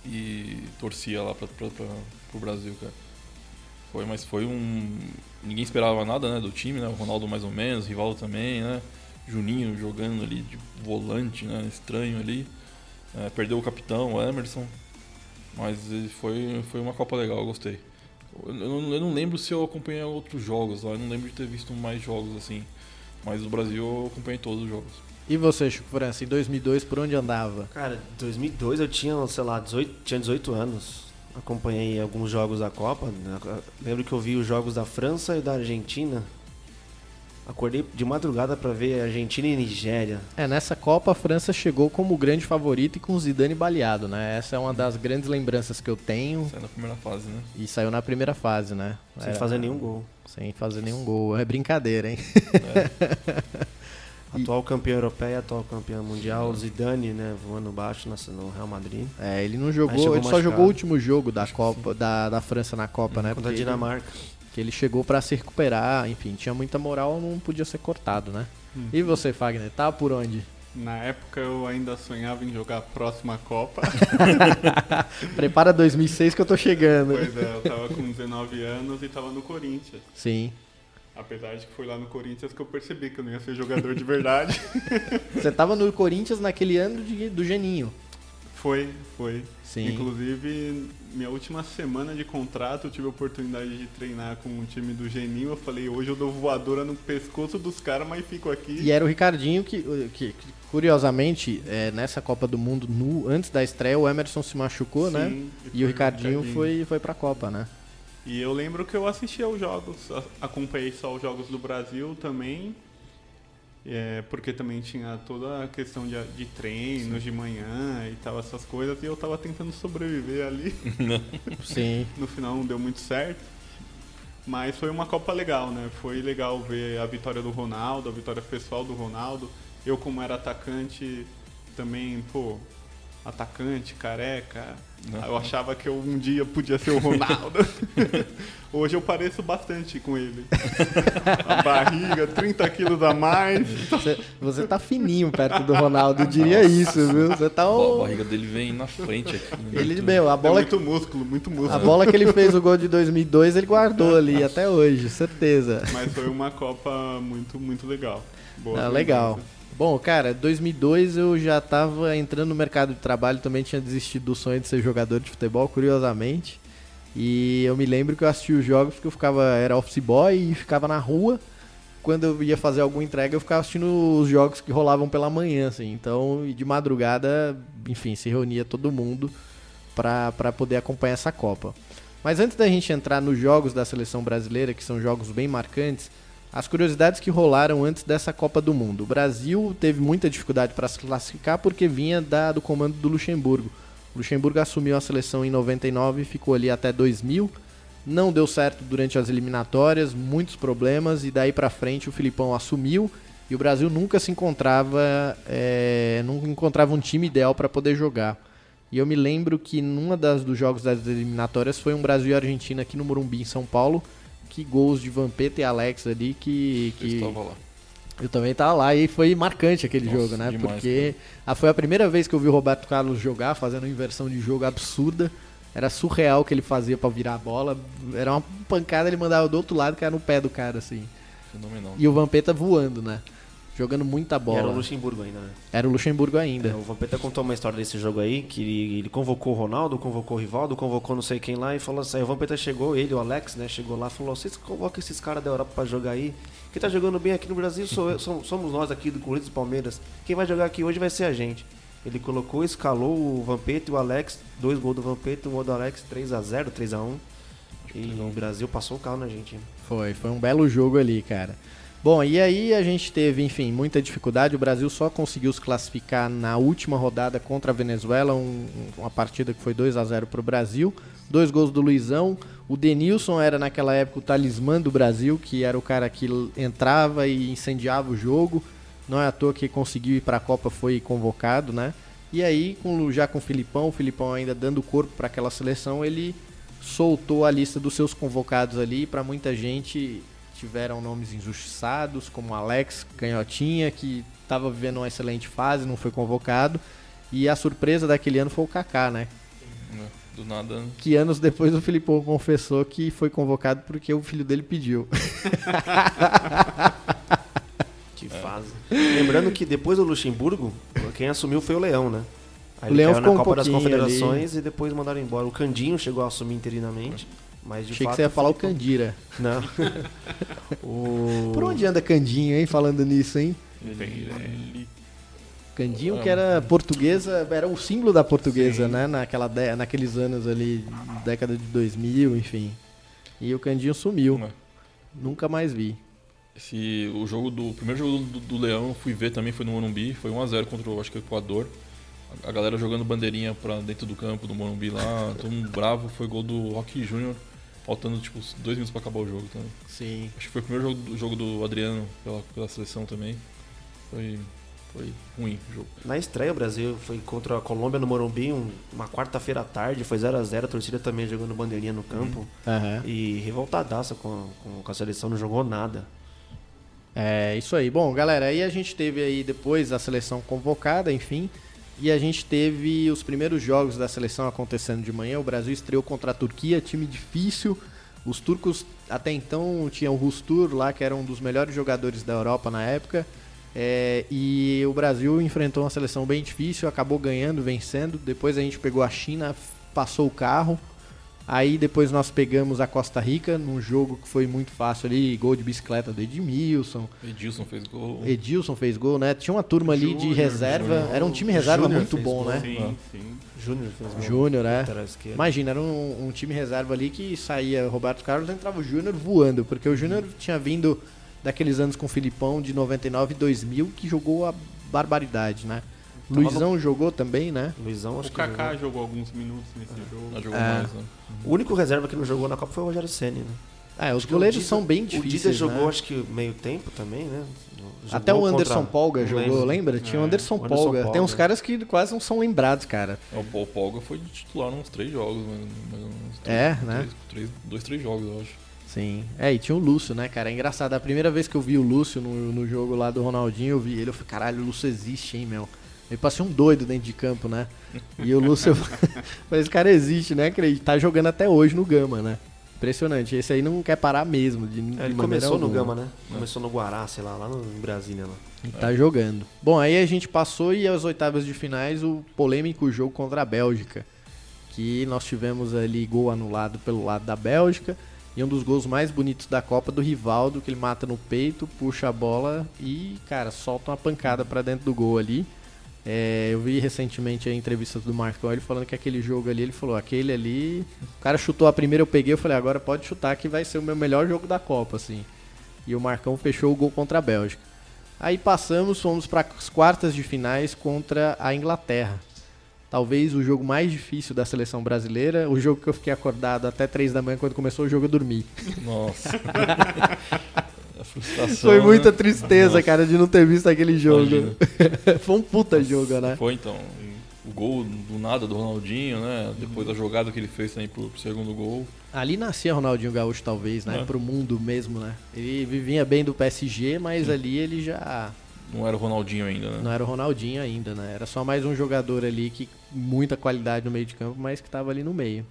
S5: E torcia lá pra, pro Brasil, cara. Foi, mas foi um. Ninguém esperava nada, né, do time, né? O Ronaldo mais ou menos, Rivaldo também, né? Juninho jogando ali de volante, né? Estranho ali. É, perdeu o capitão, o Emerson. Mas foi, foi uma Copa legal, eu gostei. Eu não, eu não lembro se eu acompanhei outros jogos lá, eu não lembro de ter visto mais jogos assim. Mas do Brasil eu acompanhei todos os jogos.
S3: E você, Chico França, em 2002, por onde andava?
S4: Cara, em 2002 eu tinha, sei lá, 18, tinha 18 anos. Acompanhei alguns jogos da Copa. né? Lembro que eu vi os jogos da França e da Argentina. Acordei de madrugada pra ver Argentina e Nigéria.
S3: É, nessa Copa a França chegou como grande favorito e com o Zidane baleado, né? Essa é uma das grandes lembranças que eu tenho
S5: Sai na primeira fase, né?
S3: e saiu na primeira fase, né?
S4: Sem
S3: Era-
S4: fazer nenhum gol.
S3: Sem fazer nenhum gol. É brincadeira, hein?
S4: Atual campeão europeu, atual campeão mundial, Zidane, né, voando baixo no Real Madrid.
S3: É, ele não jogou, ele só
S4: machucado.
S3: jogou o último jogo da Copa, da, da França na Copa, né?
S4: Contra a Dinamarca.
S3: ele, que ele chegou pra se recuperar, enfim, tinha muita moral, não podia ser cortado, né? E você, Fagner, tá por onde?
S6: Na época eu ainda sonhava em jogar a próxima Copa.
S3: Prepara 2006 que eu tô chegando.
S6: pois é, eu tava com 19 anos e tava no Corinthians.
S3: Sim.
S6: Apesar de que foi lá no Corinthians que eu percebi que eu não ia ser jogador de verdade.
S3: Você tava no Corinthians naquele ano de- do Geninho.
S6: foi, foi.
S3: Sim.
S6: Inclusive, minha última semana de contrato, eu tive a oportunidade de treinar com o time do Geninho. Eu falei, hoje eu dou voadora no pescoço dos caras, mas fico aqui.
S3: E era o Ricardinho que, que, que, curiosamente, é, nessa Copa do Mundo, no- antes da estreia, o Emerson se machucou,
S6: Sim,
S3: né?
S6: e
S3: E o Ricardinho
S6: Ricardinho.
S3: foi, foi pra Copa, né?
S6: E eu lembro que eu assistia aos jogos, acompanhei só os jogos do Brasil também, é, porque também tinha toda a questão de, de treinos de manhã e tal, essas coisas, e eu tava tentando sobreviver ali.
S3: Sim.
S6: No final não deu muito certo. Mas foi uma Copa legal, né? Foi legal ver a vitória do Ronaldo, a vitória pessoal do Ronaldo. Eu, como era atacante, também, pô, atacante, careca. Eu achava que eu um dia podia ser o Ronaldo. Hoje eu pareço bastante com ele. A barriga, 30 quilos a mais.
S3: Você, você tá fininho perto do Ronaldo, eu diria isso, viu? Você tá
S5: A
S3: um...
S5: barriga dele vem na frente aqui. né?
S3: Ele, meu, a
S6: É
S3: bola,
S6: muito músculo, muito músculo.
S3: a bola que ele fez o gol de 2002, ele guardou ali até hoje, certeza.
S6: Mas foi uma Copa muito, muito legal. Boas
S3: Ah, legal. Bom, cara, 2002 eu já tava entrando no mercado de trabalho, também tinha desistido do sonho de ser jogador de futebol, curiosamente. E eu me lembro que eu assisti os jogos porque eu ficava, era office boy e ficava na rua. Quando eu ia fazer alguma entrega, eu ficava assistindo os jogos que rolavam pela manhã, assim. Então, de madrugada, enfim, se reunia todo mundo pra poder acompanhar essa Copa. Mas antes da gente entrar nos jogos da seleção brasileira, que são jogos bem marcantes, as curiosidades que rolaram antes dessa Copa do Mundo. O Brasil teve muita dificuldade para se classificar porque vinha da, do comando do Luxemburgo. O Luxemburgo assumiu a seleção em 99 e ficou ali até 2000. Não deu certo durante as eliminatórias, muitos problemas e daí para frente o Filipão assumiu e o Brasil nunca se encontrava, é, nunca encontrava um time ideal para poder jogar. E eu me lembro que numa das dos jogos das eliminatórias foi um Brasil e Argentina aqui no Morumbi em São Paulo, que gols de Vampeta e Alex ali que,
S5: Eu
S3: que
S5: estava lá.
S3: Eu também tava lá e foi marcante aquele
S5: Nossa,
S3: jogo, né?
S5: demais,
S3: Porque ah, foi a primeira vez que eu vi o Roberto Carlos jogar, fazendo uma inversão de jogo absurda. Era surreal o que ele fazia pra virar a bola. Era uma pancada, ele mandava do outro lado, que era no pé do cara, assim.
S5: Fenomenal.
S3: E o Vampeta voando, né? Jogando muita
S4: E
S3: bola.
S4: era o Luxemburgo ainda, né?
S3: Era o Luxemburgo ainda.
S4: É, o Vampeta contou uma história desse jogo aí, que ele, ele convocou o Ronaldo, convocou o Rivaldo, convocou não sei quem lá e falou assim, aí o Vampeta chegou, ele, o Alex, né, chegou lá e falou, vocês convocam esses caras da Europa pra jogar aí, quem tá jogando bem aqui no Brasil sou eu- som- somos nós aqui do Corinthians e Palmeiras, quem vai jogar aqui hoje vai ser a gente. Ele colocou, escalou o Vampeta e o Alex, dois gols do Vampeta, um gol do Alex, 3x0, 3x1, e o Brasil passou o carro na gente. hein?
S3: Foi, foi um belo jogo ali, cara. Bom, e aí a gente teve, enfim, muita dificuldade. O Brasil só conseguiu se classificar na última rodada contra a Venezuela, um- uma partida que foi 2 a 0 para o Brasil. Dois gols do Luizão. O Denilson era naquela época o talismã do Brasil, que era o cara que entrava e incendiava o jogo. Não é à toa que conseguiu ir para a Copa, foi convocado, né? E aí, com, já com o Filipão, o Filipão ainda dando corpo para aquela seleção, ele soltou a lista dos seus convocados ali. Para muita gente tiveram nomes injustiçados, como Alex Canhotinha, que estava vivendo uma excelente fase, não foi convocado. E a surpresa daquele ano foi o Kaká, né?
S5: né? Do nada.
S3: Que anos depois o Filipão confessou que foi convocado porque o filho dele pediu.
S4: Que fase. Lembrando que depois do Luxemburgo, quem assumiu foi o Leão, né? Aí
S3: O
S4: ele
S3: Leão
S4: caiu
S3: ficou
S4: na
S3: um
S4: Copa das
S3: pouquinho
S4: Confederações e depois mandaram embora. O Candinho chegou a assumir interinamente. Mas de
S3: Achei
S4: fato,
S3: que você ia falar o Candira.
S4: Não. o...
S3: Por onde anda Candinho, hein? Falando nisso, hein?
S5: Ele...
S3: Candinho,
S5: Ah,
S3: que era portuguesa, era o símbolo da portuguesa,
S5: Sim.
S3: né? Naquela de- naqueles anos ali, década de 2000, enfim. E o Candinho sumiu. Nunca mais vi.
S5: Esse, o jogo do o primeiro jogo do, do Leão eu fui ver também foi no Morumbi, foi 1 a 0 contra o acho que o Equador. A, a galera jogando bandeirinha pra dentro do campo do Morumbi lá, todo mundo bravo, foi gol do Rock Júnior, faltando tipo dois minutos pra acabar o jogo também.
S3: Sim.
S5: Acho que foi o primeiro jogo do, jogo do Adriano pela, pela seleção também. Foi, foi ruim o jogo.
S4: Na estreia, o Brasil foi contra a Colômbia no Morumbi, um- uma quarta-feira à tarde, foi 0x0, a, torcida também jogando bandeirinha no campo.
S3: Aham.
S4: E revoltadaça com, com, com a seleção, não jogou nada.
S3: É, isso aí. Bom, galera, aí a gente teve aí depois a seleção convocada, enfim. E a gente teve os primeiros jogos da seleção acontecendo de manhã. O Brasil estreou contra a Turquia, time difícil. Os turcos até então tinham o Rustur lá, que era um dos melhores jogadores da Europa na época. É, e o Brasil enfrentou uma seleção bem difícil, acabou ganhando, vencendo. Depois a gente pegou a China, passou o carro. Aí depois nós pegamos a Costa Rica num jogo que foi muito fácil ali, gol de bicicleta do Edmilson.
S5: Edilson fez gol.
S3: Edilson fez gol, né? Tinha uma turma ali de
S6: Júnior,
S3: reserva.
S5: Júnior.
S3: Era um time reserva
S4: Júnior
S3: muito bom,
S4: gol.
S3: né?
S6: Sim, sim.
S4: Júnior fez gol.
S3: Júnior, é.
S4: Esquerdo.
S3: Imagina, era um, um time reserva ali que saía Roberto Carlos e entrava o Júnior voando, porque o Júnior tinha vindo daqueles anos com o Filipão de 99 e 2000 que jogou a barbaridade, né? Luizão jogou também, né?
S4: Luizão, acho
S6: O
S4: que
S6: Kaká
S4: jogou.
S6: jogou alguns minutos nesse jogo.
S5: Não jogou
S3: É.
S5: mais, né?
S4: O único reserva que não jogou na Copa foi o Rogério Senna, né?
S3: É, os
S4: o
S3: goleiros
S4: Dida-
S3: são bem
S4: O
S3: difíceis,
S4: Dida jogou,
S3: né?
S4: acho que meio tempo também, né? Jogou
S3: Até o Anderson
S4: contra-
S3: Polga jogou, lembra? Tinha o
S6: É,
S3: Anderson,
S4: o Anderson
S3: Polga. Tem uns
S4: Polga.
S3: caras que quase não são lembrados, cara.
S5: É, O Polga foi de titular uns três jogos, mas, mas uns três,
S3: É, né?
S5: três- três- dois, três jogos, eu acho.
S3: Sim. É, e tinha o Lúcio, né, cara? É engraçado. A primeira vez que eu vi o Lúcio no, no jogo lá do Ronaldinho, eu vi ele, eu falei, caralho, o Lúcio existe, hein, meu? Ele passou um doido dentro de campo, né? E o Lúcio, falei, esse cara existe, né? Ele tá jogando até hoje no Gama, né? Impressionante. Esse aí não quer parar mesmo. De, de
S4: É, ele
S3: maneira
S4: começou no
S3: alguma.
S4: Gama, né? Começou no Guará, sei lá, lá no, em Brasília. Lá.
S3: E tá jogando. Bom, aí a gente passou e às oitavas de finais o polêmico jogo contra a Bélgica. Que nós tivemos ali gol anulado pelo lado da Bélgica. E um dos gols mais bonitos da Copa do Rivaldo, que ele mata no peito, puxa a bola e, cara, solta uma pancada pra dentro do gol ali. É, eu vi recentemente a entrevista do Marcão, ele falando que aquele jogo ali, ele falou, aquele ali, o cara chutou a primeira, eu peguei, eu falei, agora pode chutar que vai ser o meu melhor jogo da Copa, assim. E o Marcão fechou o gol contra a Bélgica. Aí passamos, fomos para as quartas de finais contra a Inglaterra. Talvez o jogo mais difícil da seleção brasileira, o jogo que eu fiquei acordado até 3 da manhã quando começou o jogo eu dormi.
S5: Nossa. Frustração.
S3: Foi
S5: né?
S3: muita tristeza,
S5: Nossa,
S3: cara, de não ter visto aquele jogo. Foi um puta jogo, né?
S5: Foi então. O gol do nada do Ronaldinho, né? Depois da jogada que ele fez também pro, pro segundo gol.
S3: Ali nascia Ronaldinho Gaúcho, talvez, né?
S5: É.
S3: Pro mundo mesmo, né? Ele vinha bem do PSG, mas ali ele já
S5: Não era o Ronaldinho ainda, né?
S3: não era o Ronaldinho ainda, né? Era só mais um jogador ali que muita qualidade no meio de campo, mas que tava ali no meio.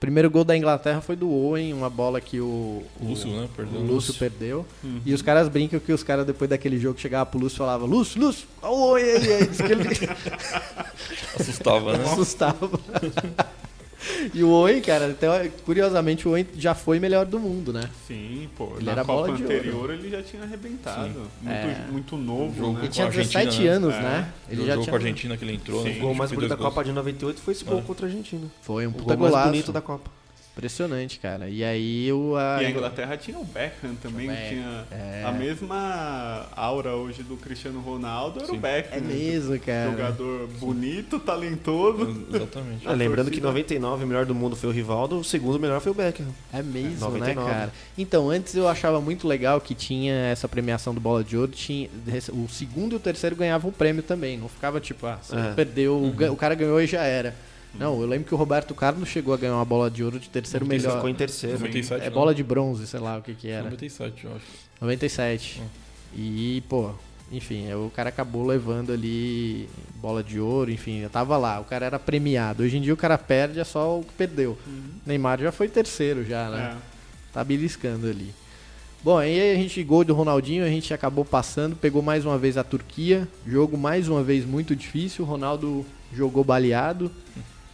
S3: O primeiro gol da Inglaterra foi do Owen, uma bola que o,
S5: O Lúcio, né? Perdeu.
S3: o Lúcio perdeu. E os caras brincam que os caras, depois daquele jogo, chegavam pro Lúcio e falavam: Lúcio, Lúcio, olha o Owen aí. aí. Diz que ele
S5: Assustava, né?
S3: assustava. e o Owen, cara, até, curiosamente, o Owen já foi melhor do mundo, né?
S6: Sim, pô.
S3: Ele
S6: na
S3: era
S6: Copa
S3: bola de ouro.
S6: anterior ele já tinha arrebentado. Muito,
S3: É.
S6: muito novo,
S5: Jogo
S6: né?
S3: Ele tinha
S5: Com a Argentina,
S3: 17
S5: né?
S3: anos,
S6: É.
S3: né? Ele
S5: o
S3: já
S5: jogo
S3: tinha.
S5: com a Argentina que ele entrou, né?
S6: Sim.
S4: O gol mais
S5: Fez
S4: bonito da. Copa de 98 foi esse gol contra a Argentina.
S3: Foi um
S4: O
S3: puta
S4: gol mais
S3: golaço.
S4: bonito da Copa.
S3: Impressionante, cara. E aí o. A...
S6: E a Inglaterra tinha o Beckham também,
S3: O
S6: que tinha
S3: é.
S6: a mesma aura hoje do Cristiano Ronaldo, era o
S5: Sim.
S6: Beckham.
S3: É mesmo, cara.
S6: Jogador bonito, talentoso.
S5: Exatamente.
S4: Ah, lembrando
S6: torcida-
S4: que 99 o melhor do mundo foi o Rivaldo, o segundo melhor foi o Beckham.
S3: É mesmo,
S4: 99.
S3: né, cara? Então, antes eu achava muito legal que tinha essa premiação do Bola de Ouro, tinha o segundo e o terceiro ganhavam um prêmio também, não ficava tipo, ah, você
S4: É.
S3: perdeu, o ga- o cara ganhou e já era. Não, eu lembro que o Roberto Carlos chegou a ganhar uma bola de ouro de terceiro
S4: Ele
S3: melhor.
S4: ficou em terceiro.
S5: 97,
S3: É
S5: né?
S3: bola de bronze, sei lá o que que era.
S5: 97, eu acho.
S3: 97. E, pô, enfim, o cara acabou levando ali bola de ouro, enfim, eu tava lá, o cara era premiado. Hoje em dia o cara perde, é só o que perdeu. Neymar já foi terceiro já, né?
S6: É.
S3: Tá beliscando ali. Bom, aí a gente, gol do Ronaldinho, a gente acabou passando, pegou mais uma vez a Turquia, jogo mais uma vez muito difícil, o Ronaldo jogou baleado,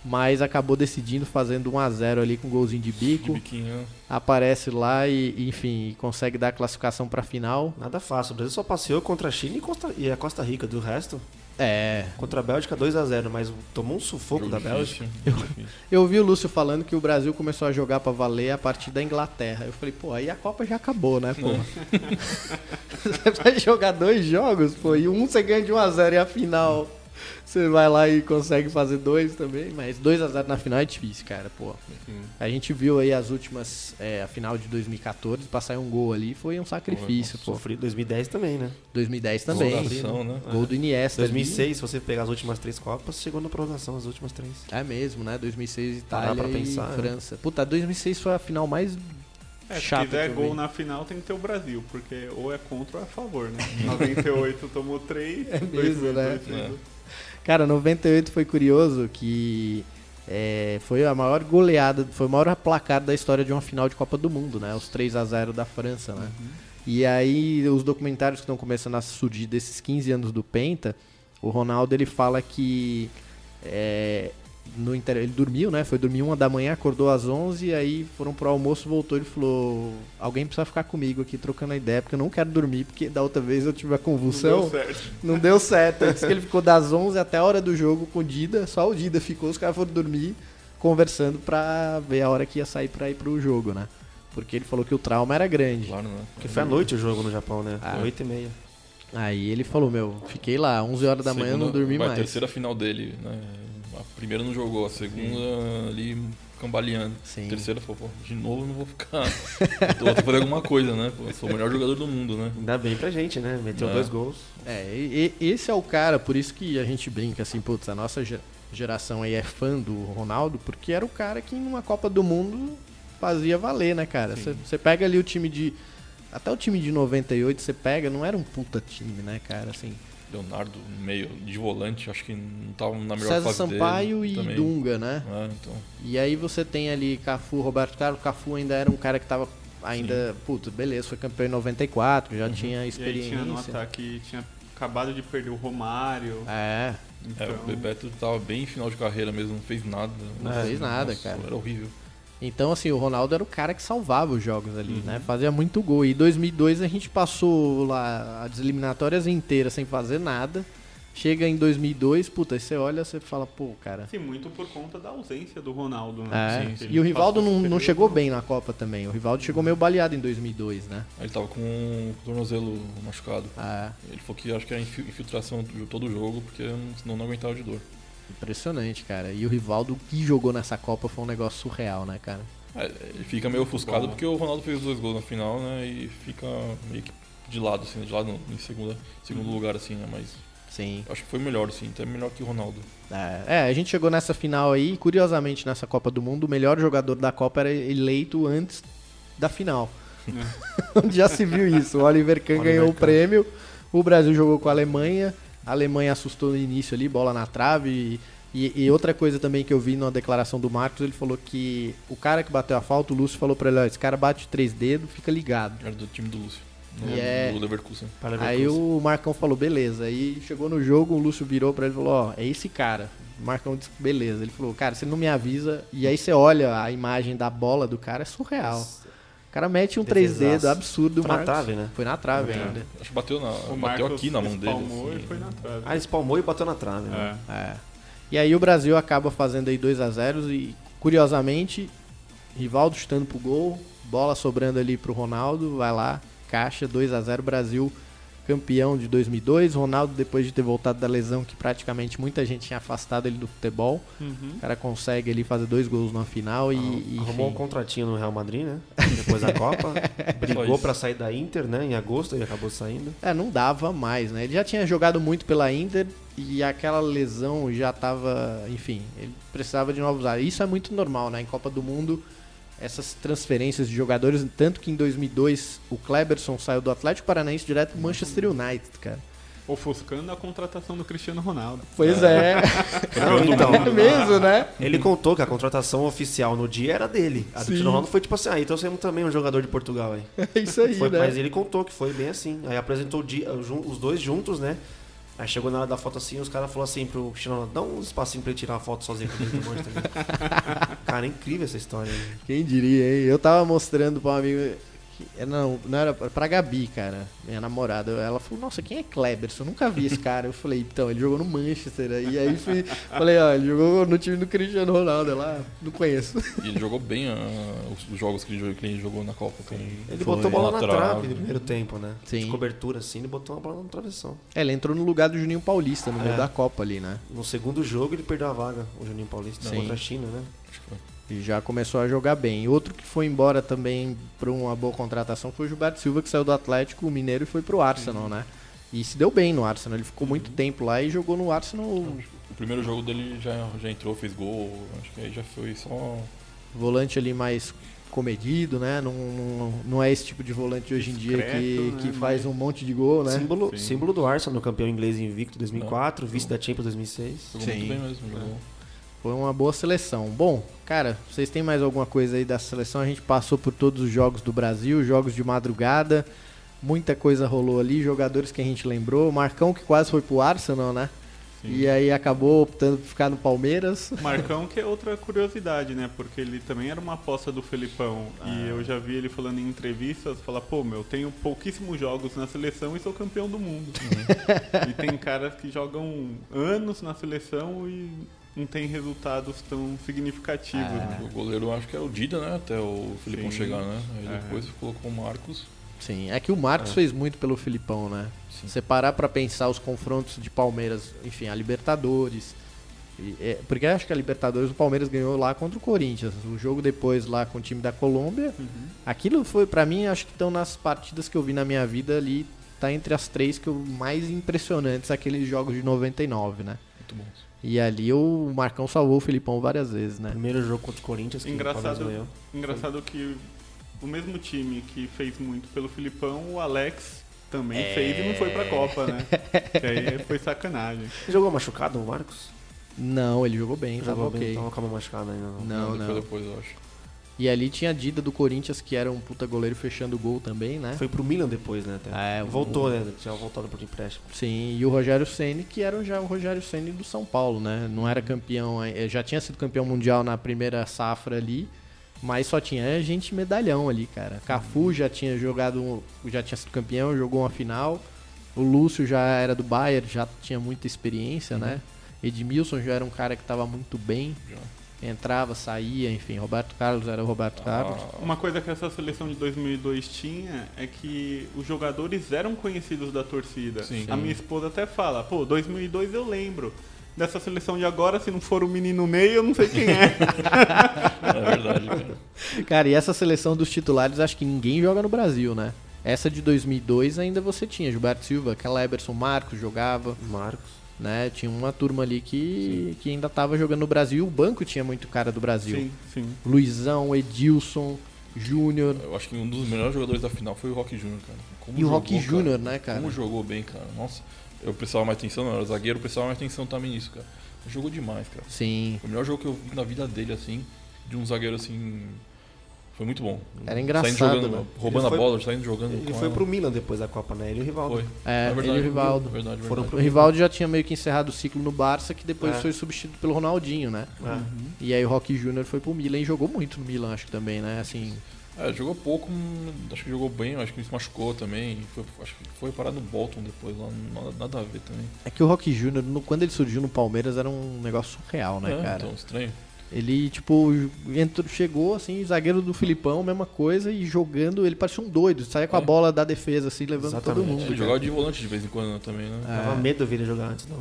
S3: mas acabou decidindo fazendo 1 a 0 ali com um golzinho de
S5: De
S3: bico,
S5: biquinho, né?
S3: aparece lá e, enfim, consegue dar a classificação pra final.
S4: Nada fácil. O Brasil só passeou contra a China e, Costa- e a Costa Rica. Do resto,
S3: É,
S4: contra a Bélgica 2x0, mas tomou um sufoco
S5: Jogo
S4: da Bélgica.
S5: difícil.
S3: eu ouvi o Lúcio falando que o Brasil começou a jogar pra valer a partir da Inglaterra. Eu falei, pô, aí a Copa já acabou, né, pô? você vai jogar dois jogos, pô, e um você ganha de 1 a 0 e a final você vai lá e consegue fazer dois também, mas 2 a 0 na final é difícil, cara, pô. A gente viu aí as últimas, é, a final de 2014, passar um gol ali foi um sacrifício, pô.
S4: Sofri 2010 também, né?
S3: 2010 também.
S5: Prorrogação, né?
S3: Gol do Iniesta. ali.
S4: 2006, se você pegar as últimas três Copas, chegou na prorrogação, as últimas três.
S3: É mesmo, né? 2006
S4: Parar
S3: Itália
S4: pra
S3: e
S4: pensar, né?
S3: França. Puta, 2006 foi a final mais
S6: É, se
S3: chata
S6: quiser
S3: que eu
S6: gol
S3: vi.
S6: na final tem que ter o Brasil, porque ou é contra ou é a favor, né? 98 tomou 3,
S3: É mesmo, né?
S5: É.
S3: Cara, 98 foi curioso que é, foi a maior goleada, foi o maior placar da história de uma final de Copa do Mundo, né? Os 3 a 0 da França, né? E aí os documentários que estão começando a surgir desses 15 anos do Penta, o Ronaldo ele fala que é, no inter... ele dormiu, né? Foi dormir uma da manhã, acordou às 11 e aí foram pro almoço, voltou e falou: "Alguém precisa ficar comigo aqui trocando a ideia, porque eu não quero dormir, porque da outra vez eu tive a
S6: Não
S3: convulsão".
S6: deu certo.
S3: Não deu certo. Ele disse que ele ficou das 11 até a hora do jogo com o Dida. Só o Dida ficou, os caras foram dormir conversando pra ver a hora que ia sair pra ir pro jogo, né? Porque ele falou que o trauma era grande.
S5: Claro, né?
S4: Porque foi à noite o jogo no Japão, né?
S3: Ah.
S4: 8 e meia.
S3: Aí ele falou, meu, fiquei lá, 11 horas da manhã, não dormi
S5: vai
S3: mais.
S5: A terceira final dele, né? A primeira não jogou, a segunda ali cambaleando.
S3: Sim.
S5: A terceira falou, pô, de novo eu não vou ficar. Eu vou ter que fazer alguma coisa, né? Pô, sou o melhor jogador do mundo, né?
S4: Ainda bem pra gente, né? Meteu
S5: É.
S4: dois gols.
S3: É, e, e- esse é o cara, por isso que a gente brinca assim, putz, a nossa ge- geração aí é fã do Ronaldo, porque era o cara que numa Copa do Mundo fazia valer, né, cara? Você pega ali o time de. Até o time de 98 você pega, não era um puta time, né, cara? Assim,
S5: Leonardo, meio de volante, acho que não tava na melhor
S3: César
S5: fase
S3: Sampaio
S5: dele.
S3: e
S5: também.
S3: Dunga, né?
S5: É, então,
S3: E aí você tem ali Cafu, Roberto Carlos. Cafu ainda era um cara que tava ainda. Puta, beleza, foi campeão em 94, já tinha
S6: E aí
S3: experiência.
S6: tinha no ataque, tinha acabado de perder o Romário.
S3: É,
S5: é,
S6: Então,
S5: o Bebeto tava bem em final de carreira mesmo, não fez nada.
S3: Não
S5: É,
S3: fez nada,
S5: nossa,
S3: cara.
S5: Era horrível.
S3: Então, assim, o Ronaldo era o cara que salvava os jogos ali,
S5: Uhum.
S3: né? Fazia muito gol. E em 2002 a gente passou lá as eliminatórias inteiras sem fazer nada. Chega em 2002, puta, aí você olha, você fala, pô, cara.
S6: assim, muito por conta da ausência do Ronaldo,
S3: É.
S6: né?
S5: sim.
S6: Ele
S3: E o Rivaldo não, não chegou bem na Copa também. O Rivaldo chegou meio baleado em 2002, né?
S5: Aí ele tava com o tornozelo machucado.
S3: É,
S5: Ele falou que acho que era infi- infiltração de todo o jogo, porque senão não aguentava de dor.
S3: Impressionante, cara. E o Rivaldo o que jogou nessa Copa foi um negócio surreal, né, cara?
S5: É, ele fica meio ofuscado
S6: bom.
S5: porque o Ronaldo fez os dois gols na final, né? E fica meio que de lado, assim, de lado não, em segunda, segundo lugar, assim, né? Mas
S3: Sim.
S5: Acho que foi melhor, sim, até melhor que o Ronaldo.
S3: É, é, a gente chegou nessa final aí, curiosamente, nessa Copa do Mundo, o melhor jogador da Copa era eleito antes da final. Onde já se viu isso. O Oliver Kahn
S4: Oliver
S3: ganhou o
S4: Kahn.
S3: prêmio, o Brasil jogou com a Alemanha, a Alemanha assustou no início ali, bola na trave. E, e- e outra coisa também que eu vi na declaração do Marcos, ele falou que o cara que bateu a falta, o Lúcio falou pra ele, ó, esse cara bate três dedos, fica ligado.
S5: Era do time do Lúcio. No,
S3: E é-
S5: do Leverkusen.
S4: Para
S3: Aí
S4: Leverkusen.
S3: o Marcão falou, beleza. Aí chegou no jogo, o Lúcio virou pra ele e falou, ó, é esse cara. O Marcão disse, beleza. Ele falou, cara, você não me avisa. E aí você olha a imagem da bola do cara, é surreal. O cara mete um três
S4: Defesaço.
S3: dedos absurdo.
S4: Foi na trave, né?
S3: Foi na trave
S6: É.
S3: ainda.
S5: Acho que bateu, na,
S6: O
S5: bateu aqui na mão dele. assim.
S6: e foi na trave.
S4: Ah, ele espalmou e bateu na trave, né?
S6: É.
S3: É. E aí o Brasil acaba fazendo aí 2 a 0 e, curiosamente, Rivaldo chutando pro gol, bola sobrando ali pro Ronaldo, vai lá, caixa, 2 a 0 Brasil campeão de 2002. Ronaldo, depois de ter voltado da lesão, que praticamente muita gente tinha afastado ele do futebol,
S6: Uhum.
S3: o cara consegue ali fazer dois gols na final e, e
S4: Arrumou um contratinho no Real Madrid, né? Depois da Copa. Brigou pra sair da Inter, né? Em agosto ele acabou saindo.
S3: É, não dava mais, né? Ele já tinha jogado muito pela Inter e aquela lesão já tava, enfim, ele precisava de novos ares. Isso é muito normal, né? Em Copa do Mundo, essas transferências de jogadores, tanto que em 2002 o Kleberson saiu do Atlético Paranaense direto pro Manchester United, cara.
S6: Ofuscando a contratação do Cristiano Ronaldo.
S3: Pois é,
S4: Não, então,
S3: é mesmo, né?
S4: ele contou que a contratação oficial no dia era dele. A do
S3: Sim.
S4: Cristiano Ronaldo foi tipo assim, ah, então temos também um jogador de Portugal aí.
S3: É isso aí,
S4: Foi-
S3: né?
S4: Mas ele contou que foi bem assim. Aí apresentou o dia- jun- os dois juntos, né? Aí chegou na hora da foto assim, os caras falaram assim pro Cristiano dá um espacinho pra ele tirar uma foto sozinho aqui dentro do Manchester. cara, é incrível essa história. né?
S3: Quem diria, hein? Eu tava mostrando pra um amigo. Que- é, Não, não era pra Gabi, cara, minha namorada. Ela falou, nossa, quem é Kleberson? Eu nunca vi esse cara. Eu falei, então, ele jogou no Manchester. E aí fui, falei, ó, ele jogou no time do Cristiano Ronaldo. Ela, não conheço.
S5: E ele jogou bem ah, os, os jogos que ele, jogou- que ele jogou na Copa.
S4: Ele
S3: Foi.
S4: botou a bola na trave no primeiro tempo, né?
S3: Sim.
S4: De cobertura assim, ele botou uma bola na travessão.
S3: É, ele entrou no lugar do Juninho Paulista, no meio
S4: É.
S3: da Copa ali, né?
S4: No segundo jogo ele perdeu a vaga, o Juninho Paulista,
S3: Sim.
S4: contra a China, né?
S5: Acho que foi.
S3: E já começou a jogar bem. Outro que foi embora também por uma boa contratação foi o Gilberto Silva, que saiu do Atlético Mineiro e foi pro Arsenal, né? E se deu bem no Arsenal. Ele ficou muito tempo lá e jogou no Arsenal
S5: O primeiro jogo dele já, já entrou, fez gol. Acho que aí já foi só.
S3: volante ali mais comedido, né? Não, não, não é esse tipo de volante hoje em dia que,
S6: Discreto,
S3: que
S6: né?
S3: faz um monte de gol, né?
S4: Símbolo,
S6: Sim.
S4: símbolo do Arsenal, campeão inglês invicto 2004, vice da Champions 2006.
S5: Jogou
S3: Sim.
S5: muito bem mesmo. Jogou.
S3: Foi uma boa seleção. Bom, cara, vocês têm mais alguma coisa aí da seleção? A gente passou por todos os jogos do Brasil, jogos de madrugada. Muita coisa rolou ali, jogadores que a gente lembrou. Marcão que quase foi pro Arsenal, né?
S6: Sim.
S3: E aí acabou optando por ficar no Palmeiras.
S6: Marcão, que é outra curiosidade, né? Porque ele também era uma aposta do Felipão. E eu já vi ele falando em entrevistas, falar, pô, meu, tenho pouquíssimos jogos na seleção e sou campeão do mundo. e tem caras que jogam anos na seleção e não tem resultados tão significativos, né?
S5: O goleiro acho que era o Dida, né? Até o Filipão
S6: Sim.
S5: chegar, né? Aí
S6: É.
S5: depois colocou o Marcos.
S3: Sim, é que o Marcos fez muito pelo Filipão, né?
S5: Sim.
S3: Você parar pra pensar os confrontos de Palmeiras, enfim, a Libertadores. E, é, porque acho que a Libertadores o Palmeiras ganhou lá contra o Corinthians. O jogo depois lá com o time da Colômbia.
S6: Uhum.
S3: Aquilo foi, pra mim, acho que estão nas partidas que eu vi na minha vida ali. Tá entre as três que eu mais impressionantes, aqueles jogos de 99, né?
S5: Muito bons.
S3: E ali o Marcão salvou o Filipão várias vezes, né?
S4: Primeiro jogo contra o Corinthians, que o
S6: Engraçado,
S4: ganhou.
S6: engraçado que o mesmo time que fez muito pelo Filipão, o Alex também fez e não foi pra Copa, né? que aí foi sacanagem.
S4: Jogou machucado o Marcos?
S3: Não, ele jogou bem, tava
S4: Jogou bem,
S3: ok.
S4: tava com a mão machucada ainda. Não.
S3: Não,
S5: depois,
S3: não.
S5: depois, eu acho.
S3: E ali tinha a Dida do Corinthians, que era um puta goleiro fechando o gol também, né?
S4: Foi pro Milan depois, né? Até.
S3: É,
S4: Voltou, né? Tinha voltado por empréstimo.
S3: Sim, e o Rogério Ceni que era já o Rogério Ceni do São Paulo, né? Não era campeão, eh, já tinha sido campeão mundial na primeira safra ali, mas só tinha gente medalhão ali, cara. Cafu já tinha jogado, já tinha sido campeão, jogou uma final. O Lúcio já era do Bayern, já tinha muita experiência, né? Edmilson já era um cara que estava muito bem,
S5: Já.
S3: Entrava, saía, enfim. Roberto Carlos era o Roberto Carlos.
S5: Ah,
S6: Uma coisa que essa seleção de 2002 tinha é que os jogadores eram conhecidos da torcida.
S5: Sim.
S6: A minha esposa até fala, pô, 2002 eu lembro. Dessa seleção de agora, se não for o menino Ney, eu não sei quem é.
S5: é verdade, cara.
S3: Cara, e essa seleção dos titulares, acho que ninguém joga no Brasil, né? Essa de 2002 ainda você tinha Gilberto Silva, Cleberson, Marcos jogava,
S4: Marcos.
S3: Né? Tinha uma turma ali que, que ainda tava jogando no Brasil. O banco tinha muito cara do Brasil.
S6: Sim, sim.
S3: Luizão, Edilson, Júnior
S5: Eu acho que um dos melhores jogadores da final foi o Rock Júnior, cara. Como
S3: e o
S5: jogou,
S3: Rock
S5: cara.
S3: Júnior, né, cara?
S5: Como jogou bem, cara. Nossa, eu prestava mais atenção, não era zagueiro, eu prestava mais atenção também nisso, cara. Jogou demais, cara.
S3: Sim.
S5: Foi o melhor jogo que eu vi na vida dele, assim, de um zagueiro assim. Foi muito bom.
S3: Era engraçado,
S5: Saindo jogando,
S3: né?
S5: roubando
S4: foi-
S5: a bola, saindo jogando.
S4: Ele foi
S5: ela.
S4: pro Milan depois da Copa, né? Ele e o Rivaldo.
S5: Foi.
S3: É,
S5: verdade,
S3: ele e o Rivaldo.
S5: Verdade,
S4: Foram
S5: verdade.
S3: O Rivaldo já tinha meio que encerrado o ciclo no Barça, que depois
S4: É.
S3: foi substituído pelo Ronaldinho, né?
S4: É.
S3: E aí o Rock Júnior foi pro Milan e jogou muito no Milan, acho que também, né? Assim,
S5: É, jogou pouco, hum, acho que jogou bem, acho que se machucou também. Foi, acho que foi parar no Bolton depois, lá, nada, nada a ver também.
S3: é que o Rock Júnior, quando ele surgiu no Palmeiras, era um negócio surreal, né,
S5: é,
S3: cara?
S5: Então, estranho.
S3: Ele, tipo, entrou, chegou, assim, zagueiro do Filipão, mesma coisa, e jogando, ele parecia um doido, saia com a
S5: É.
S3: bola da defesa, assim, levando todo
S4: Exatamente.
S3: mundo.
S5: Ele jogava de volante de vez em quando também, né?
S3: É.
S4: Tava medo de ele jogar antes, não.